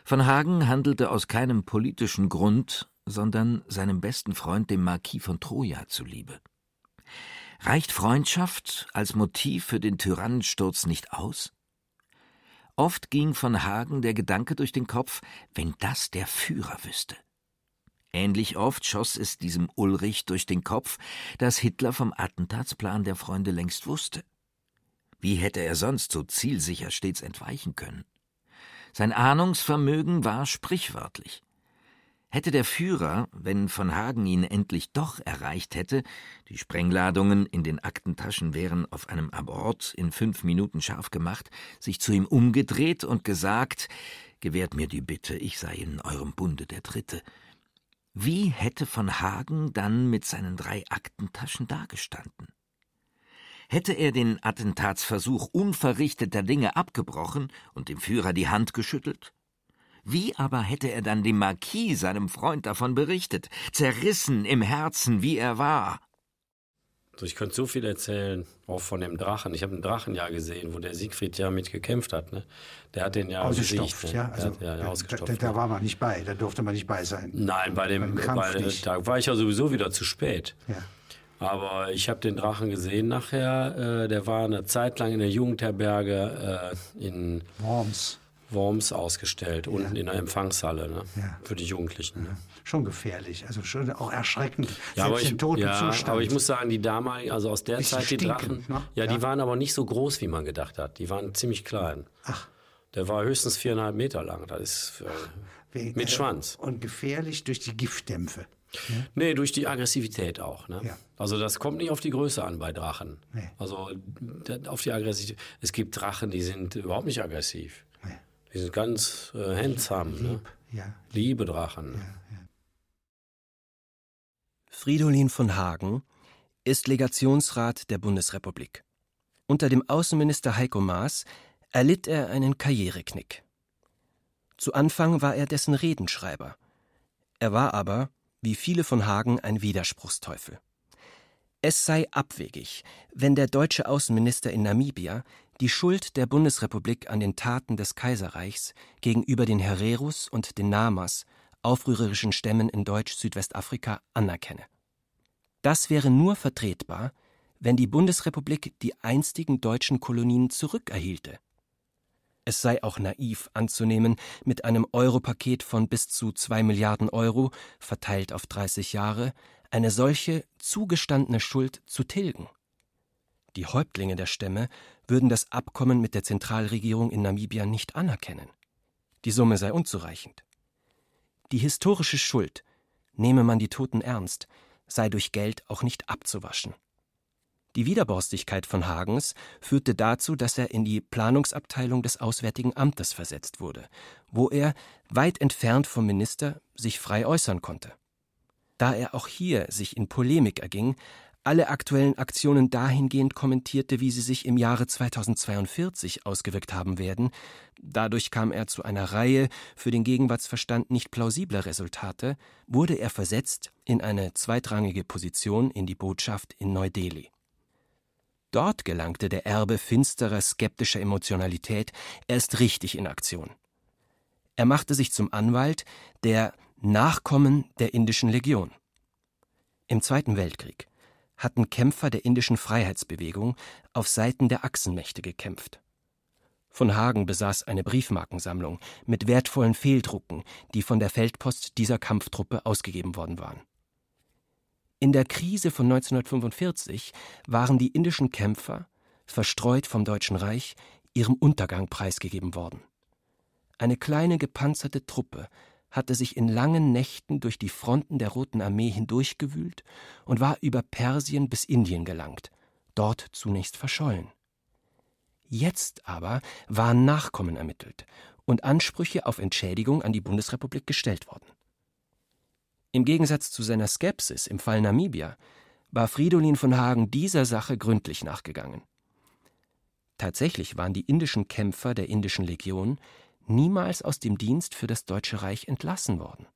Von Hagen handelte aus keinem politischen Grund, sondern seinem besten Freund, dem Marquis von Troja, zuliebe. Reicht Freundschaft als Motiv für den Tyrannensturz nicht aus? Oft ging von Hagen der Gedanke durch den Kopf, wenn das der Führer wüsste. Ähnlich oft schoss es diesem Ulrich durch den Kopf, dass Hitler vom Attentatsplan der Freunde längst wusste. Wie hätte er sonst so zielsicher stets entweichen können? Sein Ahnungsvermögen war sprichwörtlich. Hätte der Führer, wenn von Hagen ihn endlich doch erreicht hätte, die Sprengladungen in den Aktentaschen wären auf einem Abort in fünf Minuten scharf gemacht, sich zu ihm umgedreht und gesagt, gewährt mir die Bitte, ich sei in eurem Bunde der Dritte. Wie hätte von Hagen dann mit seinen drei Aktentaschen dagestanden? Hätte er den Attentatsversuch unverrichteter Dinge abgebrochen und dem Führer die Hand geschüttelt? Wie aber hätte er dann dem Marquis, seinem Freund, davon berichtet, zerrissen im Herzen, wie er war? Also ich könnte so viel erzählen, auch von dem Drachen. Ich habe einen Drachen ja gesehen, wo der Siegfried ja mit gekämpft hat. Ne? Der hat den ja ausgestopft. Besiegt, ne? ja, also, ja, ja, ausgestopft. Da, da, war man nicht bei, da durfte man nicht bei sein. Nein, bei dem, bei, bei da war ich ja sowieso wieder zu spät. Ja. Aber ich habe den Drachen gesehen nachher. Äh, der war eine Zeit lang in der Jugendherberge äh, in Worms. Worms ausgestellt, unten ja. in der Empfangshalle ne? ja. für die Jugendlichen. Ne? Schon gefährlich, also schon auch erschreckend. Ja, aber ich, ja, aber ich muss sagen, die damaligen, also aus der Zeit, die Drachen, ne? ja, die waren aber nicht so groß, wie man gedacht hat. Die waren ziemlich klein. Ach. Der war höchstens viereinhalb Meter lang. Das ist äh, mit Schwanz. Und gefährlich durch die Giftdämpfe. Ja? Nee, durch die Aggressivität auch. Ne? Ja. Also das kommt nicht auf die Größe an bei Drachen. Nee. Also auf die Aggressivität. Es gibt Drachen, die sind überhaupt nicht aggressiv. Nee. Die sind ganz äh, handsam. Lieb, ne? ja. Liebe Drachen. Ja, ja. Fridolin von Hagen ist Legationsrat der Bundesrepublik. Unter dem Außenminister Heiko Maas erlitt er einen Karriereknick. Zu Anfang war er dessen Redenschreiber. Er war aber, wie viele von Hagen, ein Widerspruchsteufel. Es sei abwegig, wenn der deutsche Außenminister in Namibia die Schuld der Bundesrepublik an den Taten des Kaiserreichs gegenüber den Hereros und den Namas, aufrührerischen Stämmen in Deutsch-Südwestafrika, anerkenne. Das wäre nur vertretbar, wenn die Bundesrepublik die einstigen deutschen Kolonien zurückerhielte. Es sei auch naiv anzunehmen, mit einem Europaket von bis zu zwei Milliarden Euro, verteilt auf 30 Jahre, eine solche zugestandene Schuld zu tilgen. Die Häuptlinge der Stämme würden das Abkommen mit der Zentralregierung in Namibia nicht anerkennen. Die Summe sei unzureichend. Die historische Schuld, nehme man die Toten ernst, sei durch Geld auch nicht abzuwaschen. Die Widerborstigkeit von Hagens führte dazu, dass er in die Planungsabteilung des Auswärtigen Amtes versetzt wurde, wo er, weit entfernt vom Minister, sich frei äußern konnte. Da er auch hier sich in Polemik erging, alle aktuellen Aktionen dahingehend kommentierte, wie sie sich im Jahre 2042 ausgewirkt haben werden. Dadurch kam er zu einer Reihe für den Gegenwartsverstand nicht plausibler Resultate, wurde er versetzt in eine zweitrangige Position in die Botschaft in Neu-Delhi. Dort gelangte der Erbe finsterer skeptischer Emotionalität erst richtig in Aktion. Er machte sich zum Anwalt der Nachkommen der indischen Legion. Im Zweiten Weltkrieg hatten Kämpfer der indischen Freiheitsbewegung auf Seiten der Achsenmächte gekämpft. Von Hagen besaß eine Briefmarkensammlung mit wertvollen Fehldrucken, die von der Feldpost dieser Kampftruppe ausgegeben worden waren. In der Krise von 1945 waren die indischen Kämpfer, verstreut vom Deutschen Reich, ihrem Untergang preisgegeben worden. Eine kleine gepanzerte Truppe hatte sich in langen Nächten durch die Fronten der Roten Armee hindurchgewühlt und war über Persien bis Indien gelangt, dort zunächst verschollen. Jetzt aber waren Nachkommen ermittelt und Ansprüche auf Entschädigung an die Bundesrepublik gestellt worden. Im Gegensatz zu seiner Skepsis im Fall Namibia war Fridolin von Hagen dieser Sache gründlich nachgegangen. Tatsächlich waren die indischen Kämpfer der indischen Legion niemals aus dem Dienst für das Deutsche Reich entlassen worden.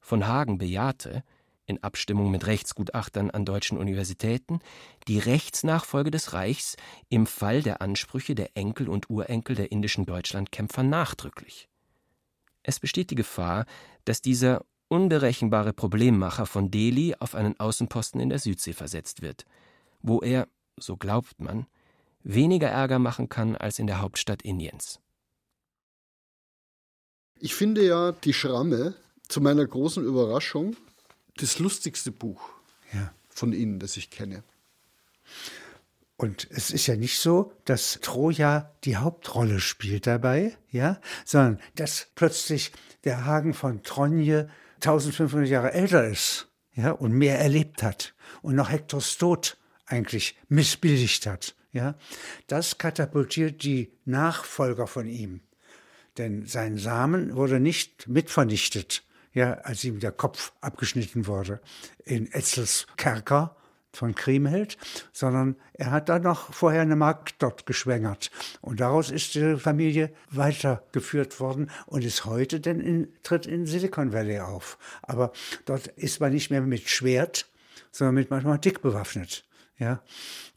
Von Hagen bejahte, in Abstimmung mit Rechtsgutachtern an deutschen Universitäten, die Rechtsnachfolge des Reichs im Fall der Ansprüche der Enkel und Urenkel der indischen Deutschlandkämpfer nachdrücklich. Es besteht die Gefahr, dass dieser unberechenbare Problemmacher von Delhi auf einen Außenposten in der Südsee versetzt wird, wo er, so glaubt man, weniger Ärger machen kann als in der Hauptstadt Indiens. Ich finde ja die Schramme zu meiner großen Überraschung das lustigste Buch ja. von Ihnen, das ich kenne. Und es ist ja nicht so, dass Troja die Hauptrolle spielt dabei, ja, sondern dass plötzlich der Hagen von Tronje 1500 Jahre älter ist, ja, und mehr erlebt hat und noch Hektors Tod eigentlich missbilligt hat, ja. Das katapultiert die Nachfolger von ihm. Denn sein Samen wurde nicht mitvernichtet, ja, als ihm der Kopf abgeschnitten wurde in Etzels Kerker von Kriemhild, sondern er hat dann noch vorher eine Magd dort geschwängert. Und daraus ist die Familie weitergeführt worden und ist heute denn in, tritt in Silicon Valley auf. Aber dort ist man nicht mehr mit Schwert, sondern mit Mathematik bewaffnet. Ja,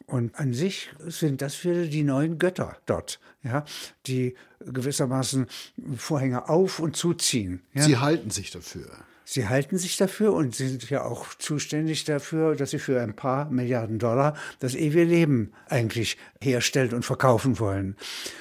und an sich sind das wieder die neuen Götter dort, ja, die gewissermaßen Vorhänge auf und zuziehen. Ja. Sie halten sich dafür. Sie halten sich dafür und sind ja auch zuständig dafür, dass sie für ein paar Milliarden Dollar das ewige Leben eigentlich herstellen und verkaufen wollen.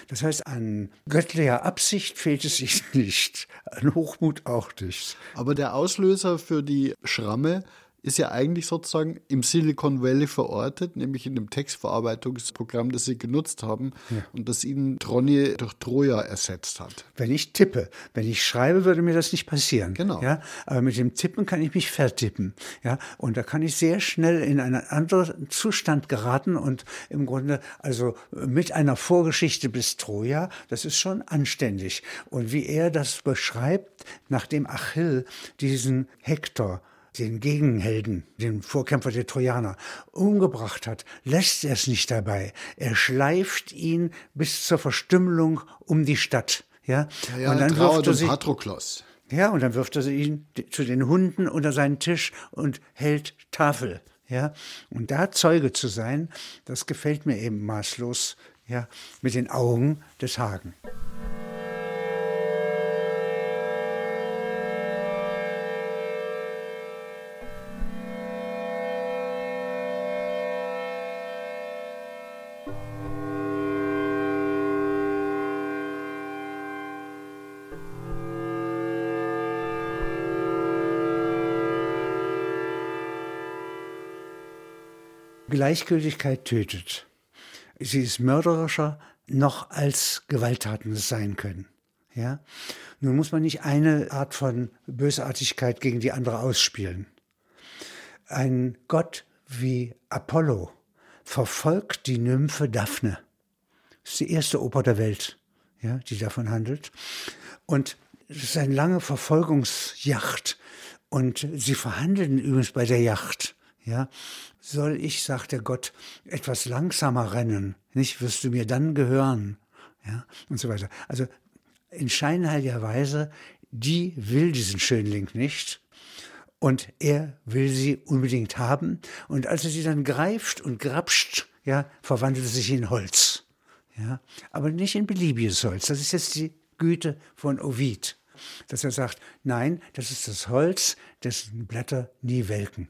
Das heißt, an göttlicher Absicht fehlt es sich nicht, an Hochmut auch nicht. Aber der Auslöser für die Schramme ist ja eigentlich sozusagen im Silicon Valley verortet, nämlich in dem Textverarbeitungsprogramm, das sie genutzt haben ja. und das ihnen Tronje durch Troja ersetzt hat. Wenn ich tippe, wenn ich schreibe, würde mir das nicht passieren. Genau. Ja, aber mit dem Tippen kann ich mich vertippen. Ja, und da kann ich sehr schnell in einen anderen Zustand geraten und im Grunde also mit einer Vorgeschichte bis Troja, das ist schon anständig. Und wie er das beschreibt, nachdem Achill diesen Hektor den Gegenhelden, den Vorkämpfer der Trojaner, umgebracht hat, lässt er es nicht dabei. Er schleift ihn bis zur Verstümmelung um die Stadt. Ja, ja, ja und dann wirft er sie, Patroklos. Ja, und dann wirft er ihn zu den Hunden unter seinen Tisch und hält Tafel. Ja, und da Zeuge zu sein, das gefällt mir eben maßlos. Ja, mit den Augen des Hagen. Gleichgültigkeit tötet. Sie ist mörderischer noch als Gewalttaten sein können. Ja? Nun muss man nicht eine Art von Bösartigkeit gegen die andere ausspielen. Ein Gott wie Apollo verfolgt die Nymphe Daphne. Das ist die erste Oper der Welt, ja, die davon handelt. Und es ist eine lange Verfolgungsjacht. Und sie verhandeln übrigens bei der Yacht. Ja, soll ich, sagt der Gott, etwas langsamer rennen, nicht? Wirst du mir dann gehören, ja, und so weiter. Also in scheinheiliger Weise, die will diesen Schönling nicht. Und er will sie unbedingt haben. Und als er sie dann greift und grapscht, ja, verwandelt sie sich in Holz, ja, aber nicht in beliebiges Holz. Das ist jetzt die Güte von Ovid, dass er sagt, nein, das ist das Holz, dessen Blätter nie welken.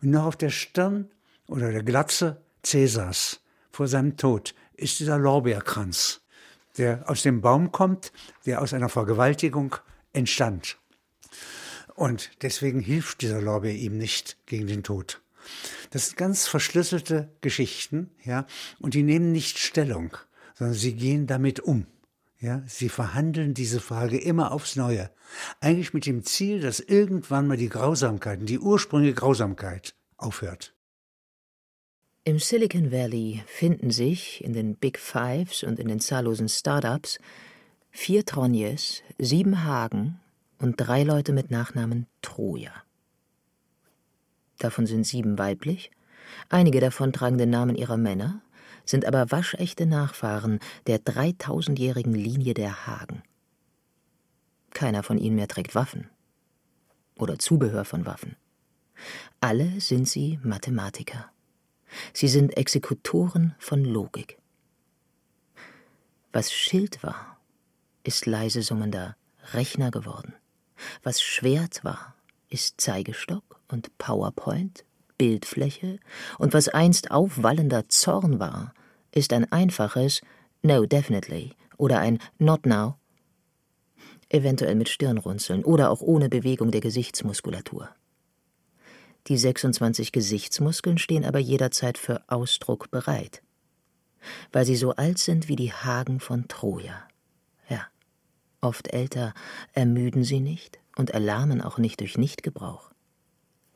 Und noch auf der Stirn oder der Glatze Cäsars vor seinem Tod ist dieser Lorbeerkranz, der aus dem Baum kommt, der aus einer Vergewaltigung entstand. Und deswegen hilft dieser Lorbeer ihm nicht gegen den Tod. Das sind ganz verschlüsselte Geschichten, ja, und die nehmen nicht Stellung, sondern sie gehen damit um. Ja, sie verhandeln diese Frage immer aufs Neue. Eigentlich mit dem Ziel, dass irgendwann mal die Grausamkeit, die ursprüngliche Grausamkeit aufhört. Im Silicon Valley finden sich in den Big Fives und in den zahllosen Startups vier Tronjes, sieben Hagen und drei Leute mit Nachnamen Troja. Davon sind sieben weiblich, einige davon tragen den Namen ihrer Männer, sind aber waschechte Nachfahren der dreitausendjährigen Linie der Hagen. Keiner von ihnen mehr trägt Waffen oder Zubehör von Waffen. Alle sind sie Mathematiker. Sie sind Exekutoren von Logik. Was Schild war, ist leise summender Rechner geworden. Was Schwert war, ist Zeigestock und PowerPoint Bildfläche, und was einst aufwallender Zorn war, ist ein einfaches No definitely oder ein Not now. eventuell mit Stirnrunzeln oder auch ohne Bewegung der Gesichtsmuskulatur. Die 26 Gesichtsmuskeln stehen aber jederzeit für Ausdruck bereit, weil sie so alt sind wie die Hagen von Troja. Ja, oft älter, ermüden sie nicht und erlahmen auch nicht durch Nichtgebrauch.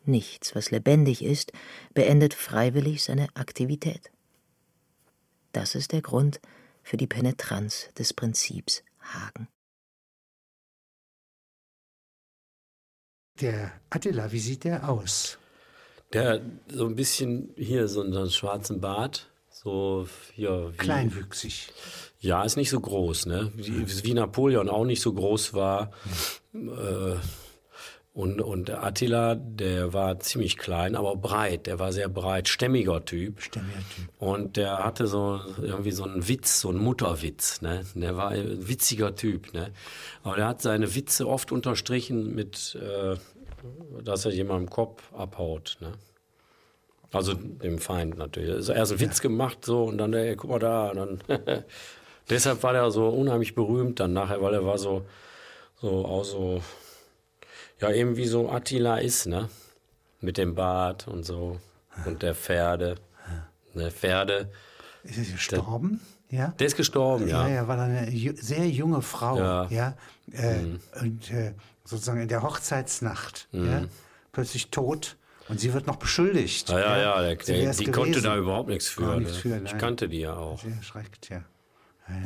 Nichts, was lebendig ist, beendet freiwillig seine Aktivität. Das ist der Grund für die Penetranz des Prinzips Hagen. Der Attila, wie sieht der aus? Der so ein bisschen hier so einen schwarzen Bart, so hier wie, Kleinwüchsig. Ja, ist nicht so groß, ne? Wie, wie Napoleon auch nicht so groß war. Äh, und, und Attila, der war ziemlich klein, aber breit. Der war sehr breit, stämmiger Typ. Stämmiger Typ. Und der hatte so irgendwie so einen Witz, so einen Mutterwitz. Ne? Der war ein witziger Typ. Ne? Aber der hat seine Witze oft unterstrichen mit, äh, dass er jemandem Kopf abhaut. Ne? Also dem Feind natürlich. Also erst einen Witz gemacht so und dann, ey, guck mal da. Und dann Deshalb war der so unheimlich berühmt dann nachher, weil er war so, so auch so ja, eben wie so Attila ist, ne? Mit dem Bart und so. Und der Pferde. Ne, Pferde. Ist er gestorben? Der, ja. Der ist gestorben, ja. Ja, ja, war eine sehr junge Frau. Ja. ja äh, Mhm. Und äh, sozusagen in der Hochzeitsnacht. Mhm. Ja, plötzlich tot. Und sie wird noch beschuldigt. Ja, ja, ja, der, der, die konnte da überhaupt nichts für. Gar nichts ne? für, ich kannte die ja auch. Sehr schreckt, ja.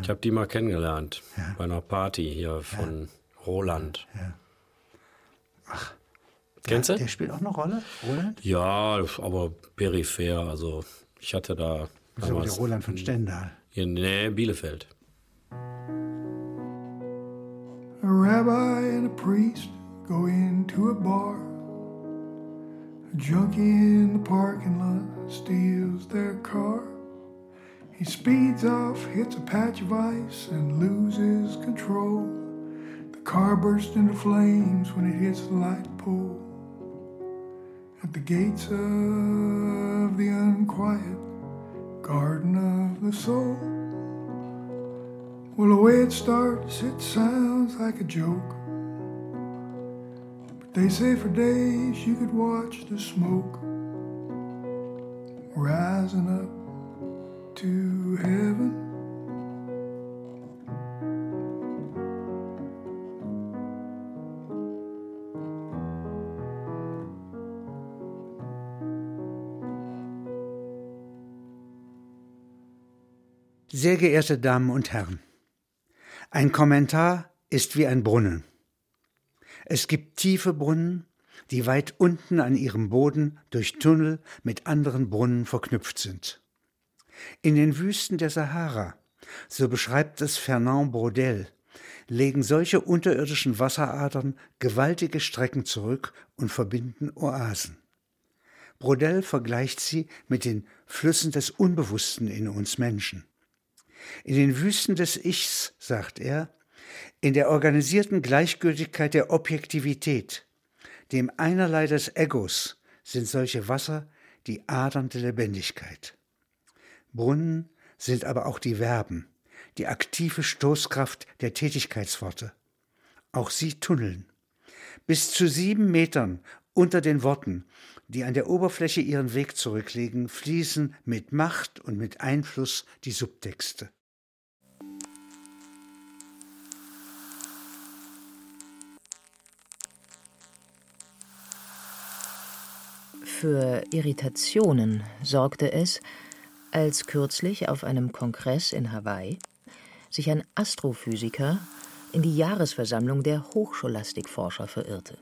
Ich habe die mal kennengelernt bei einer Party hier von Roland. Ja. Kennst du? Der spielt auch eine Rolle, Roland? Ja, aber peripher. Also ich hatte da Das ist aber der Roland von Stendal. In nee, Bielefeld. A rabbi and a priest go into a bar. A junkie in the parking lot steals their car. He speeds off, hits a patch of ice, and loses control. The car bursts into flames when it hits the light pole. At the gates of the unquiet garden of the soul. Well, the way it starts, it sounds like a joke. But they say for days you could watch the smoke rising up to heaven. Sehr geehrte Damen und Herren, ein Kommentar ist wie ein Brunnen. Es gibt tiefe Brunnen, die weit unten an ihrem Boden durch Tunnel mit anderen Brunnen verknüpft sind. In den Wüsten der Sahara, so beschreibt es Fernand Braudel, legen solche unterirdischen Wasseradern gewaltige Strecken zurück und verbinden Oasen. Braudel vergleicht sie mit den Flüssen des Unbewussten in uns Menschen. In den Wüsten des Ichs, sagt er, in der organisierten Gleichgültigkeit der Objektivität, dem Einerlei des Egos, sind solche Wasser die Adern der Lebendigkeit. Brunnen sind aber auch die Verben, die aktive Stoßkraft der Tätigkeitsworte. Auch sie tunneln. Bis zu sieben Metern unter den Worten, die an der Oberfläche ihren Weg zurücklegen, fließen mit Macht und mit Einfluss die Subtexte. Für Irritationen sorgte es, als kürzlich auf einem Kongress in Hawaii sich ein Astrophysiker in die Jahresversammlung der Hochscholastikforscher verirrte.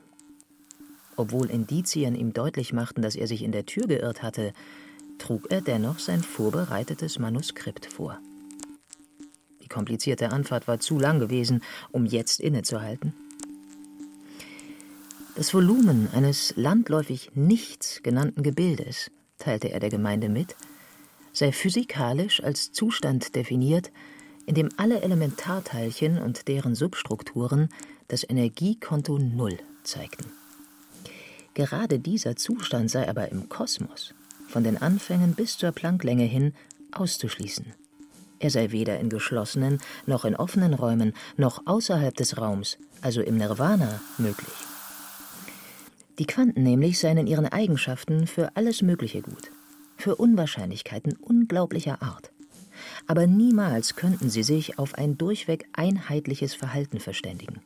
Obwohl Indizien ihm deutlich machten, dass er sich in der Tür geirrt hatte, trug er dennoch sein vorbereitetes Manuskript vor. Die komplizierte Anfahrt war zu lang gewesen, um jetzt innezuhalten. Das Volumen eines landläufig nichts genannten Gebildes, teilte er der Gemeinde mit, sei physikalisch als Zustand definiert, in dem alle Elementarteilchen und deren Substrukturen das Energiekonto Null zeigten. Gerade dieser Zustand sei aber im Kosmos, von den Anfängen bis zur Plancklänge hin, auszuschließen. Er sei weder in geschlossenen noch in offenen Räumen noch außerhalb des Raums, also im Nirvana, möglich. Die Quanten nämlich seien in ihren Eigenschaften für alles Mögliche gut, für Unwahrscheinlichkeiten unglaublicher Art. Aber niemals könnten sie sich auf ein durchweg einheitliches Verhalten verständigen.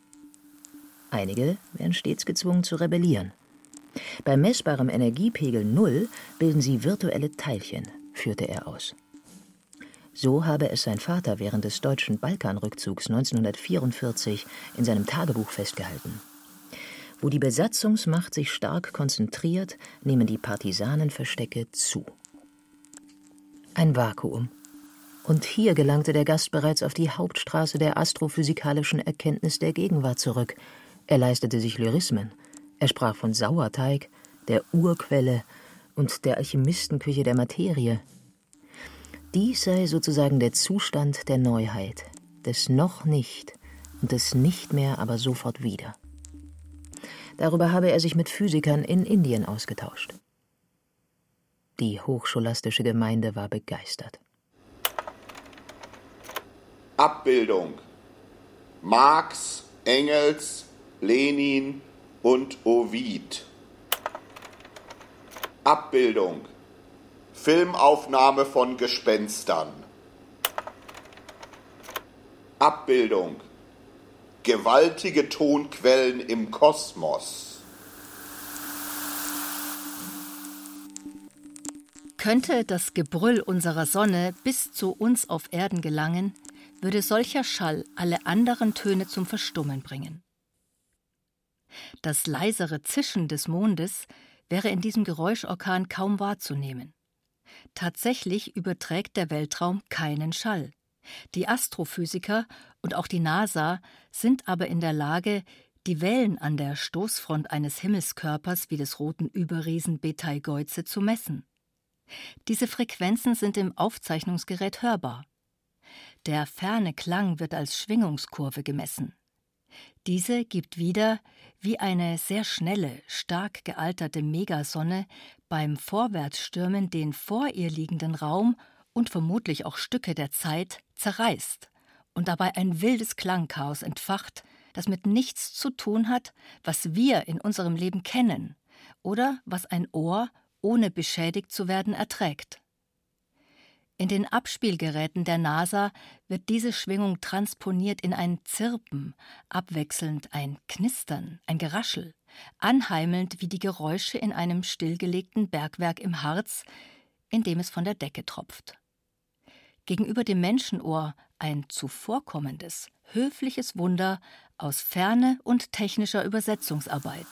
Einige wären stets gezwungen zu rebellieren. Bei messbarem Energiepegel Null bilden sie virtuelle Teilchen, führte er aus. So habe es sein Vater während des deutschen Balkanrückzugs 1944 in seinem Tagebuch festgehalten. Wo die Besatzungsmacht sich stark konzentriert, nehmen die Partisanenverstecke zu. Ein Vakuum. Und hier gelangte der Gast bereits auf die Hauptstraße der astrophysikalischen Erkenntnis der Gegenwart zurück. Er leistete sich Lyrismen. Er sprach von Sauerteig, der Urquelle und der Alchemistenküche der Materie, dies sei sozusagen der Zustand der Neuheit, des noch nicht und des nicht mehr, aber sofort wieder. Darüber habe er sich mit Physikern in Indien ausgetauscht. Die hochscholastische Gemeinde war begeistert. Abbildung Marx, Engels, Lenin und Ovid. Abbildung Filmaufnahme von Gespenstern. Abbildung. Gewaltige Tonquellen im Kosmos. Könnte das Gebrüll unserer Sonne bis zu uns auf Erden gelangen, würde solcher Schall alle anderen Töne zum Verstummen bringen. Das leisere Zischen des Mondes wäre in diesem Geräuschorkan kaum wahrzunehmen. Tatsächlich überträgt der Weltraum keinen Schall. Die Astrophysiker und auch die NASA sind aber in der Lage, die Wellen an der Stoßfront eines Himmelskörpers wie des roten Überriesen Betelgeuse zu messen. Diese Frequenzen sind im Aufzeichnungsgerät hörbar. Der ferne Klang wird als Schwingungskurve gemessen. Diese gibt wieder, wie eine sehr schnelle, stark gealterte Megasonne beim Vorwärtsstürmen den vor ihr liegenden Raum und vermutlich auch Stücke der Zeit zerreißt und dabei ein wildes Klangchaos entfacht, das mit nichts zu tun hat, was wir in unserem Leben kennen oder was ein Ohr, ohne beschädigt zu werden, erträgt. In den Abspielgeräten der NASA wird diese Schwingung transponiert in ein Zirpen, abwechselnd ein Knistern, ein Geraschel, anheimelnd wie die Geräusche in einem stillgelegten Bergwerk im Harz, in dem es von der Decke tropft. Gegenüber dem Menschenohr ein zuvorkommendes, höfliches Wunder aus Ferne und technischer Übersetzungsarbeit.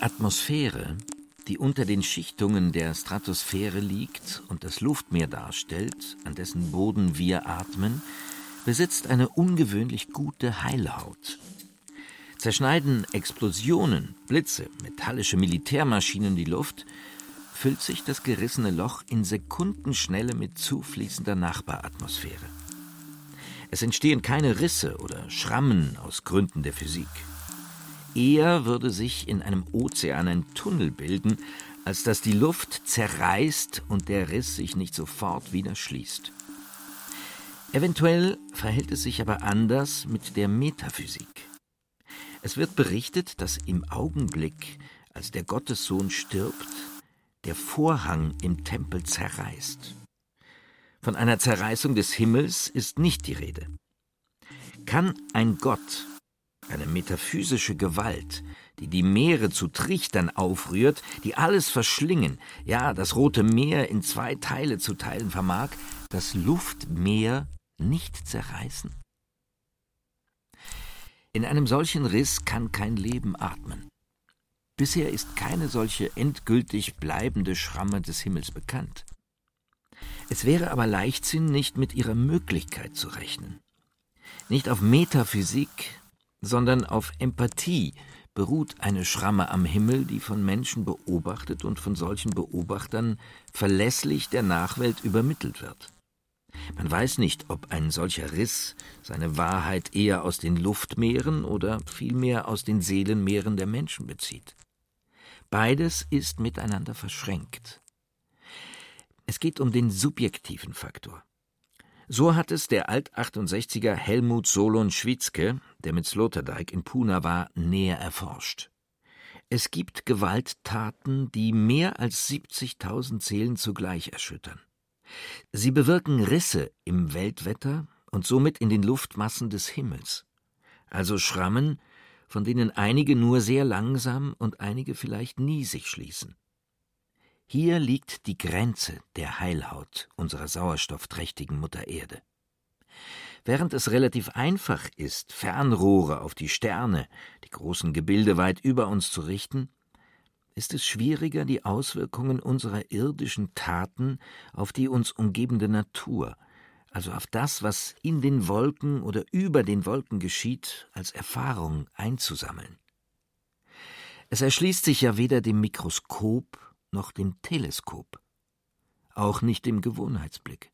Die Atmosphäre, die unter den Schichtungen der Stratosphäre liegt und das Luftmeer darstellt, an dessen Boden wir atmen, besitzt eine ungewöhnlich gute Heilhaut. Zerschneiden Explosionen, Blitze, metallische Militärmaschinen die Luft, füllt sich das gerissene Loch in Sekundenschnelle mit zufließender Nachbaratmosphäre. Es entstehen keine Risse oder Schrammen aus Gründen der Physik. Eher würde sich in einem Ozean ein Tunnel bilden, als dass die Luft zerreißt und der Riss sich nicht sofort wieder schließt. Eventuell verhält es sich aber anders mit der Metaphysik. Es wird berichtet, dass im Augenblick, als der Gottessohn stirbt, der Vorhang im Tempel zerreißt. Von einer Zerreißung des Himmels ist nicht die Rede. Kann ein Gott eine metaphysische Gewalt, die die Meere zu Trichtern aufrührt, die alles verschlingen, ja, das Rote Meer in zwei Teile zu teilen vermag, das Luftmeer nicht zerreißen? In einem solchen Riss kann kein Leben atmen. Bisher ist keine solche endgültig bleibende Schramme des Himmels bekannt. Es wäre aber Leichtsinn, nicht mit ihrer Möglichkeit zu rechnen. Nicht auf Metaphysik, sondern auf Empathie beruht eine Schramme am Himmel, die von Menschen beobachtet und von solchen Beobachtern verlässlich der Nachwelt übermittelt wird. Man weiß nicht, ob ein solcher Riss seine Wahrheit eher aus den Luftmeeren oder vielmehr aus den Seelenmeeren der Menschen bezieht. Beides ist miteinander verschränkt. Es geht um den subjektiven Faktor. So hat es der Alt-68er Helmut Solon Schwitzke, der mit Sloterdijk in Puna war, näher erforscht. Es gibt Gewalttaten, die mehr als 70.000 Seelen zugleich erschüttern. Sie bewirken Risse im Weltwetter und somit in den Luftmassen des Himmels, also Schrammen, von denen einige nur sehr langsam und einige vielleicht nie sich schließen. Hier liegt die Grenze der Heilhaut unserer sauerstoffträchtigen Mutter Erde. Während es relativ einfach ist, Fernrohre auf die Sterne, die großen Gebilde weit über uns zu richten, ist es schwieriger, die Auswirkungen unserer irdischen Taten auf die uns umgebende Natur, also auf das, was in den Wolken oder über den Wolken geschieht, als Erfahrung einzusammeln. Es erschließt sich ja weder dem Mikroskop noch dem Teleskop, auch nicht dem Gewohnheitsblick.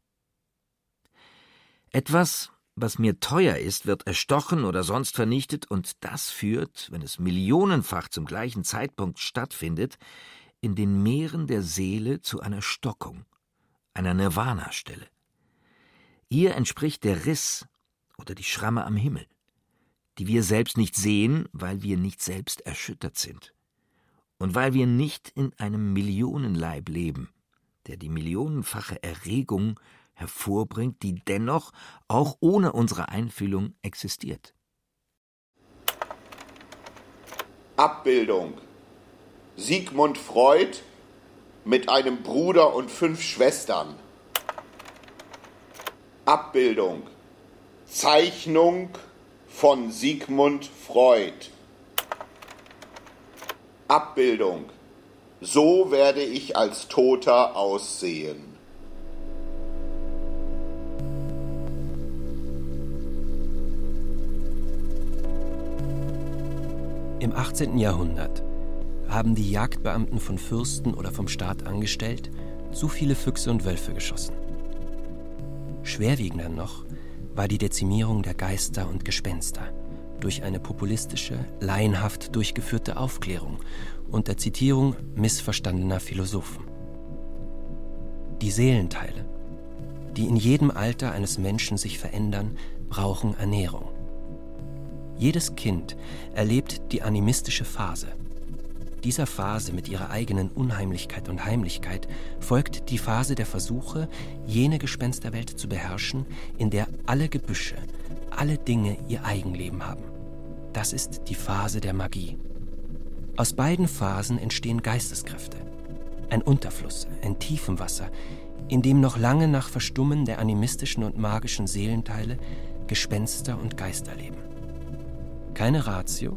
Etwas, was mir teuer ist, wird erstochen oder sonst vernichtet, und das führt, wenn es millionenfach zum gleichen Zeitpunkt stattfindet, in den Meeren der Seele zu einer Stockung, einer Nirvana-Stelle. Ihr entspricht der Riss oder die Schramme am Himmel, die wir selbst nicht sehen, weil wir nicht selbst erschüttert sind. Und weil wir nicht in einem Millionenleib leben, der die millionenfache Erregung hervorbringt, die dennoch auch ohne unsere Einfühlung existiert. Abbildung Sigmund Freud mit einem Bruder und fünf Schwestern. Abbildung Zeichnung von Sigmund Freud. Abbildung So werde ich als Toter aussehen. Im 18. Jahrhundert haben die Jagdbeamten von Fürsten oder vom Staat angestellt zu viele Füchse und Wölfe geschossen. Schwerwiegender noch war die Dezimierung der Geister und Gespenster durch eine populistische, laienhaft durchgeführte Aufklärung unter Zitierung missverstandener Philosophen. Die Seelenteile, die in jedem Alter eines Menschen sich verändern, brauchen Ernährung. Jedes Kind erlebt die animistische Phase. Dieser Phase mit ihrer eigenen Unheimlichkeit und Heimlichkeit folgt die Phase der Versuche, jene Gespensterwelt zu beherrschen, in der alle Gebüsche, alle Dinge ihr Eigenleben haben. Das ist die Phase der Magie. Aus beiden Phasen entstehen Geisteskräfte. Ein Unterfluss, ein Tiefenwasser, in dem noch lange nach Verstummen der animistischen und magischen Seelenteile Gespenster und Geister leben keine Ratio,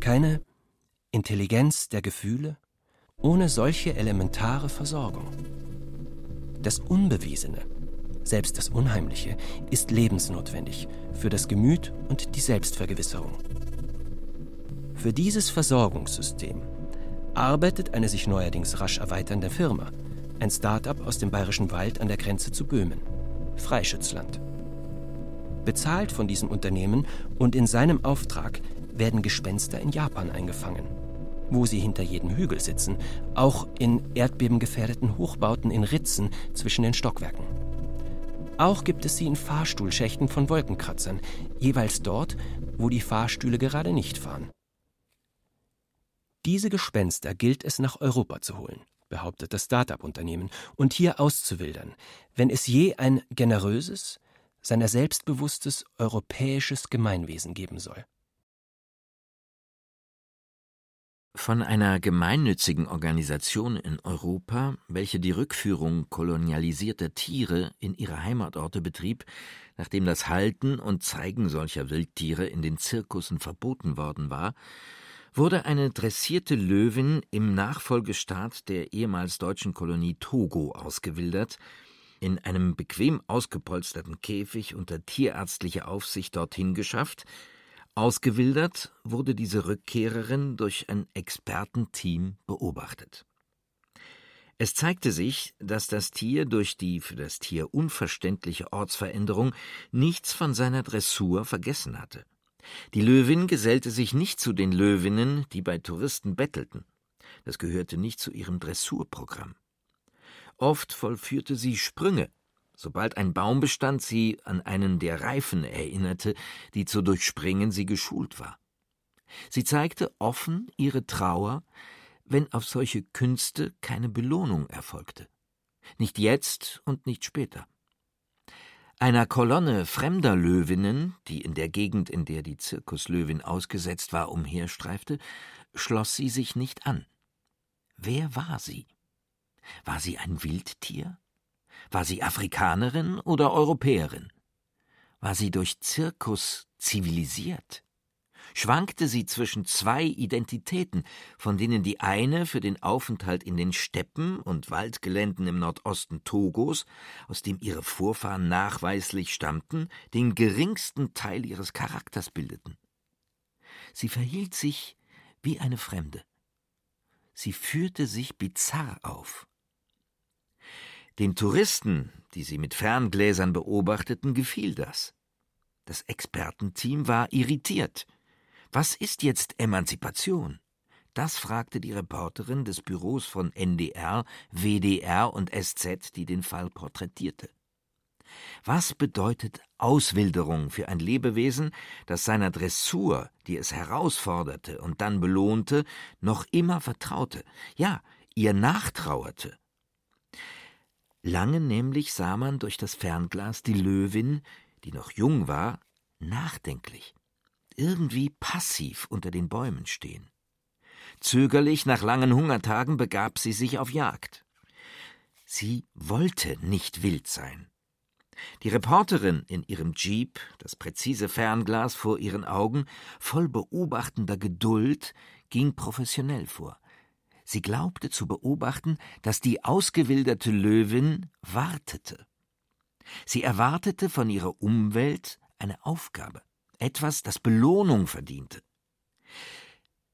keine Intelligenz der Gefühle, ohne solche elementare Versorgung. Das Unbewiesene, selbst das Unheimliche, ist lebensnotwendig für das Gemüt und die Selbstvergewisserung. Für dieses Versorgungssystem arbeitet eine sich neuerdings rasch erweiternde Firma, ein Start-up aus dem Bayerischen Wald an der Grenze zu Böhmen, Freischützland. Bezahlt von diesem Unternehmen und in seinem Auftrag werden Gespenster in Japan eingefangen, wo sie hinter jedem Hügel sitzen, auch in erdbebengefährdeten Hochbauten in Ritzen zwischen den Stockwerken. Auch gibt es sie in Fahrstuhlschächten von Wolkenkratzern, jeweils dort, wo die Fahrstühle gerade nicht fahren. Diese Gespenster gilt es nach Europa zu holen, behauptet das Start-up-Unternehmen, und hier auszuwildern, wenn es je ein generöses, sein selbstbewusstes europäisches Gemeinwesen geben soll. Von einer gemeinnützigen Organisation in Europa, welche die Rückführung kolonialisierter Tiere in ihre Heimatorte betrieb, nachdem das Halten und Zeigen solcher Wildtiere in den Zirkussen verboten worden war, wurde eine dressierte Löwin im Nachfolgestaat der ehemals deutschen Kolonie Togo ausgewildert, in einem bequem ausgepolsterten Käfig unter tierärztlicher Aufsicht dorthin geschafft. Ausgewildert wurde diese Rückkehrerin durch ein Expertenteam beobachtet. Es zeigte sich, dass das Tier durch die für das Tier unverständliche Ortsveränderung nichts von seiner Dressur vergessen hatte. Die Löwin gesellte sich nicht zu den Löwinnen, die bei Touristen bettelten. Das gehörte nicht zu ihrem Dressurprogramm. Oft vollführte sie Sprünge, sobald ein Baumbestand sie an einen der Reifen erinnerte, die zu durchspringen sie geschult war. Sie zeigte offen ihre Trauer, wenn auf solche Künste keine Belohnung erfolgte. Nicht jetzt und nicht später. Einer Kolonne fremder Löwinnen, die in der Gegend, in der die Zirkuslöwin ausgesetzt war, umherstreifte, schloss sie sich nicht an. Wer war sie? War sie ein Wildtier? War sie Afrikanerin oder Europäerin? War sie durch Zirkus zivilisiert? schwankte sie zwischen zwei Identitäten, von denen die eine für den Aufenthalt in den Steppen und Waldgeländen im Nordosten Togos, aus dem ihre Vorfahren nachweislich stammten, den geringsten Teil ihres Charakters bildeten. Sie verhielt sich wie eine Fremde. Sie führte sich bizarr auf. Den Touristen, die sie mit Ferngläsern beobachteten, gefiel das. Das Expertenteam war irritiert. Was ist jetzt Emanzipation? Das fragte die Reporterin des Büros von NDR, WDR und SZ, die den Fall porträtierte. Was bedeutet Auswilderung für ein Lebewesen, das seiner Dressur, die es herausforderte und dann belohnte, noch immer vertraute, ja, ihr nachtrauerte? Lange nämlich sah man durch das Fernglas die Löwin, die noch jung war, nachdenklich irgendwie passiv unter den Bäumen stehen. Zögerlich nach langen Hungertagen begab sie sich auf Jagd. Sie wollte nicht wild sein. Die Reporterin in ihrem Jeep, das präzise Fernglas vor ihren Augen, voll beobachtender Geduld, ging professionell vor. Sie glaubte zu beobachten, dass die ausgewilderte Löwin wartete. Sie erwartete von ihrer Umwelt eine Aufgabe etwas, das Belohnung verdiente.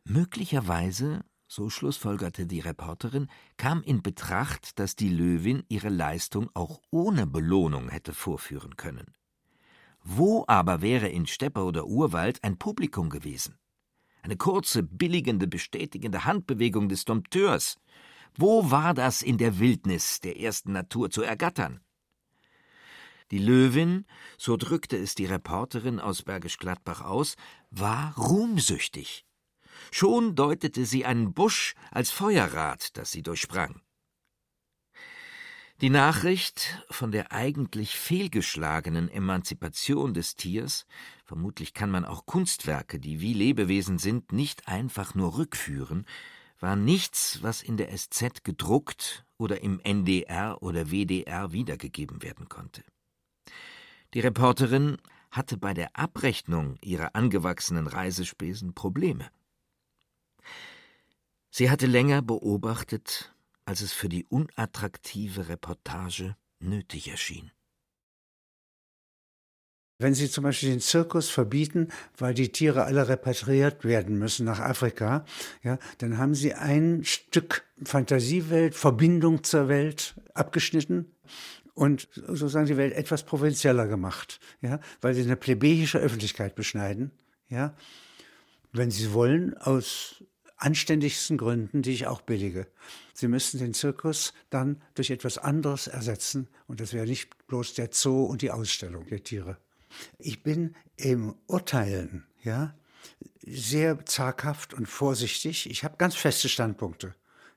Möglicherweise, so schlussfolgerte die Reporterin, kam in Betracht, dass die Löwin ihre Leistung auch ohne Belohnung hätte vorführen können. Wo aber wäre in Steppe oder Urwald ein Publikum gewesen? Eine kurze, billigende, bestätigende Handbewegung des Dompteurs. Wo war das in der Wildnis der ersten Natur zu ergattern? Die Löwin, so drückte es die Reporterin aus Bergisch Gladbach aus, war ruhmsüchtig. Schon deutete sie einen Busch als Feuerrad, das sie durchsprang. Die Nachricht von der eigentlich fehlgeschlagenen Emanzipation des Tiers, vermutlich kann man auch Kunstwerke, die wie Lebewesen sind, nicht einfach nur rückführen, war nichts, was in der SZ gedruckt oder im NDR oder WDR wiedergegeben werden konnte. Die Reporterin hatte bei der Abrechnung ihrer angewachsenen Reisespesen Probleme. Sie hatte länger beobachtet, als es für die unattraktive Reportage nötig erschien. Wenn Sie zum Beispiel den Zirkus verbieten, weil die Tiere alle repatriiert werden müssen nach Afrika, ja, dann haben Sie ein Stück Fantasiewelt, Verbindung zur Welt abgeschnitten und sozusagen die Welt etwas provinzieller gemacht, ja, weil sie eine plebejische Öffentlichkeit beschneiden, ja, wenn sie wollen, aus anständigsten Gründen, die ich auch billige. Sie müssten den Zirkus dann durch etwas anderes ersetzen und das wäre nicht bloß der Zoo und die Ausstellung der Tiere. Ich bin im Urteilen, ja, sehr zaghaft und vorsichtig. Ich habe ganz feste Standpunkte.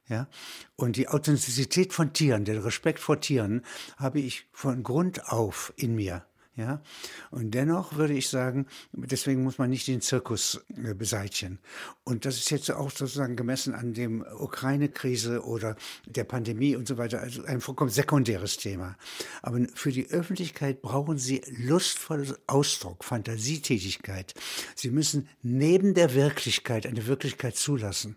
Ja? Und die Authentizität von Tieren, den Respekt vor Tieren habe ich von Grund auf in mir. Ja? Und dennoch würde ich sagen, deswegen muss man nicht den Zirkus äh, beseitigen. Und das ist jetzt auch sozusagen gemessen an dem Ukraine-Krise oder der Pandemie und so weiter, also ein vollkommen sekundäres Thema. Aber für die Öffentlichkeit brauchen sie lustvollen Ausdruck, Fantasietätigkeit. Sie müssen neben der Wirklichkeit eine Wirklichkeit zulassen.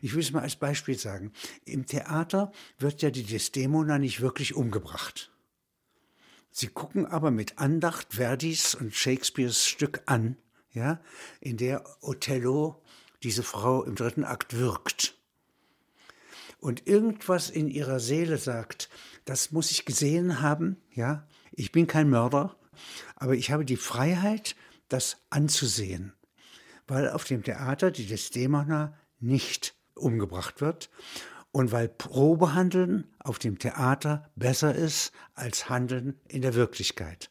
Ich will es mal als Beispiel sagen. Im Theater wird ja die Desdemona nicht wirklich umgebracht. Sie gucken aber mit Andacht Verdis und Shakespeares Stück an, ja, in der Othello diese Frau im dritten Akt wirkt. Und irgendwas in ihrer Seele sagt, das muss ich gesehen haben, ja. Ich bin kein Mörder, aber ich habe die Freiheit, das anzusehen, weil auf dem Theater die Desdemona nicht umgebracht wird und weil Probehandeln auf dem Theater besser ist als Handeln in der Wirklichkeit.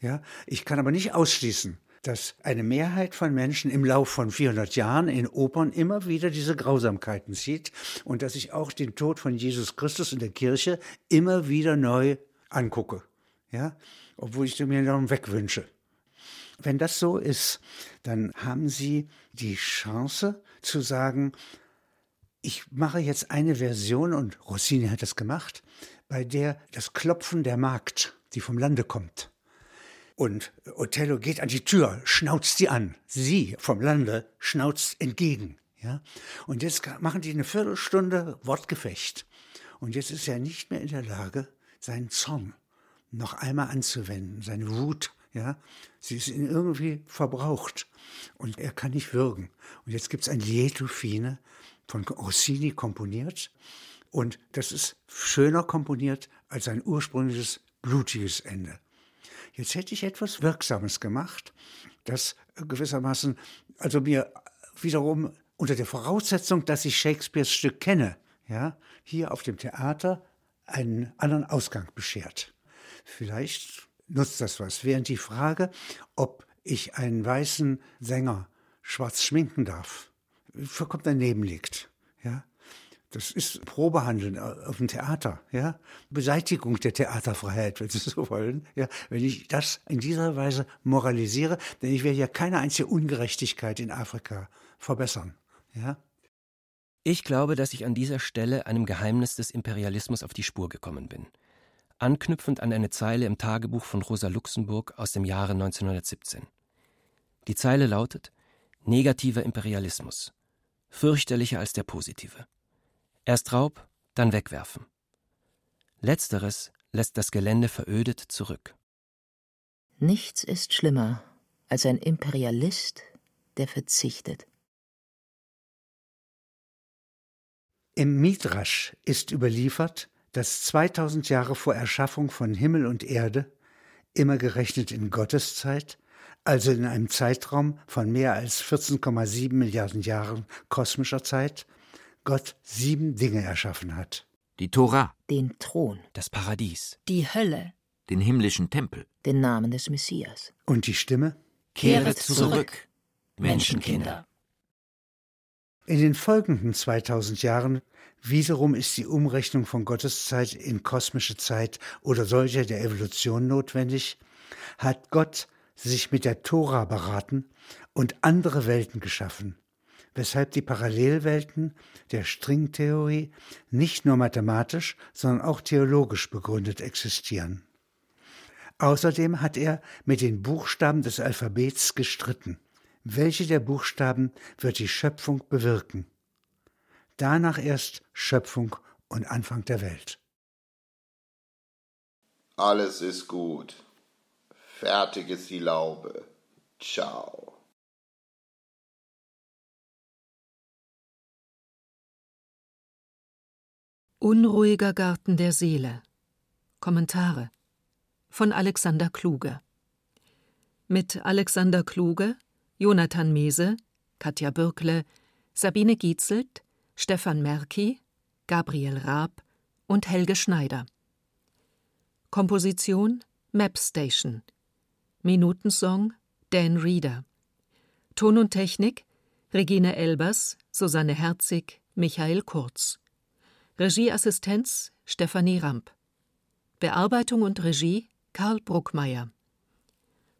Ja, ich kann aber nicht ausschließen, dass eine Mehrheit von Menschen im Lauf von 400 Jahren in Opern immer wieder diese Grausamkeiten sieht und dass ich auch den Tod von Jesus Christus in der Kirche immer wieder neu angucke. Ja, obwohl ich mir noch wegwünsche. Wenn das so ist, dann haben Sie die Chance zu sagen, ich mache jetzt eine Version, und Rossini hat das gemacht, bei der das Klopfen der Magd, die vom Lande kommt. Und Othello geht an die Tür, schnauzt sie an. Sie vom Lande schnauzt entgegen. Ja? Und jetzt machen die eine Viertelstunde Wortgefecht. Und jetzt ist er nicht mehr in der Lage, seinen Zorn noch einmal anzuwenden, seine Wut. Ja? Sie ist irgendwie verbraucht. Und er kann nicht würgen. Und jetzt gibt es ein fine, von Rossini komponiert. Und das ist schöner komponiert als ein ursprüngliches blutiges Ende. Jetzt hätte ich etwas Wirksames gemacht, das gewissermaßen, also mir wiederum unter der Voraussetzung, dass ich Shakespeares Stück kenne, ja, hier auf dem Theater einen anderen Ausgang beschert. Vielleicht nutzt das was. Während die Frage, ob ich einen weißen Sänger schwarz schminken darf, vollkommen daneben liegt. Ja? Das ist Probehandeln auf dem Theater, ja. Beseitigung der Theaterfreiheit, wenn Sie so wollen. Ja, wenn ich das in dieser Weise moralisiere, denn ich werde ja keine einzige Ungerechtigkeit in Afrika verbessern, ja. Ich glaube, dass ich an dieser Stelle einem Geheimnis des Imperialismus auf die Spur gekommen bin. Anknüpfend an eine Zeile im Tagebuch von Rosa Luxemburg aus dem Jahre 1917. Die Zeile lautet: Negativer Imperialismus fürchterlicher als der positive. Erst Raub, dann wegwerfen. Letzteres lässt das Gelände verödet zurück. Nichts ist schlimmer als ein Imperialist, der verzichtet. Im Midrasch ist überliefert, dass 2000 Jahre vor Erschaffung von Himmel und Erde, immer gerechnet in Gotteszeit, also in einem Zeitraum von mehr als 14,7 Milliarden Jahren kosmischer Zeit, Gott sieben Dinge erschaffen hat. Die Tora, den Thron, das Paradies, die Hölle, den himmlischen Tempel, den Namen des Messias. Und die Stimme? Kehret zurück, Menschenkinder. In den folgenden 2000 Jahren wiederum ist die Umrechnung von Gotteszeit in kosmische Zeit oder solche der Evolution notwendig, hat Gott sich mit der Tora beraten und andere Welten geschaffen, weshalb die Parallelwelten der Stringtheorie nicht nur mathematisch, sondern auch theologisch begründet existieren. Außerdem hat er mit den Buchstaben des Alphabets gestritten. Welche der Buchstaben wird die Schöpfung bewirken? Danach erst Schöpfung und Anfang der Welt. Alles ist gut. Fertig ist die Laube. Ciao. Unruhiger Garten der Seele. Kommentare von Alexander Kluge. Mit Alexander Kluge, Jonathan Mese, Katja Bürkle, Sabine Gietzelt, Stefan Merki, Gabriel Raab und Helge Schneider. Komposition Map Station Minutensong Dan Reeder. Ton und Technik Regine Elbers, Susanne Herzig, Michael Kurz. Regieassistenz Stefanie Ramp. Bearbeitung und Regie Karl Bruckmeier.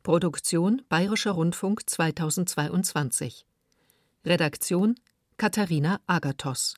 Produktion Bayerischer Rundfunk 2022. Redaktion Katharina Agathos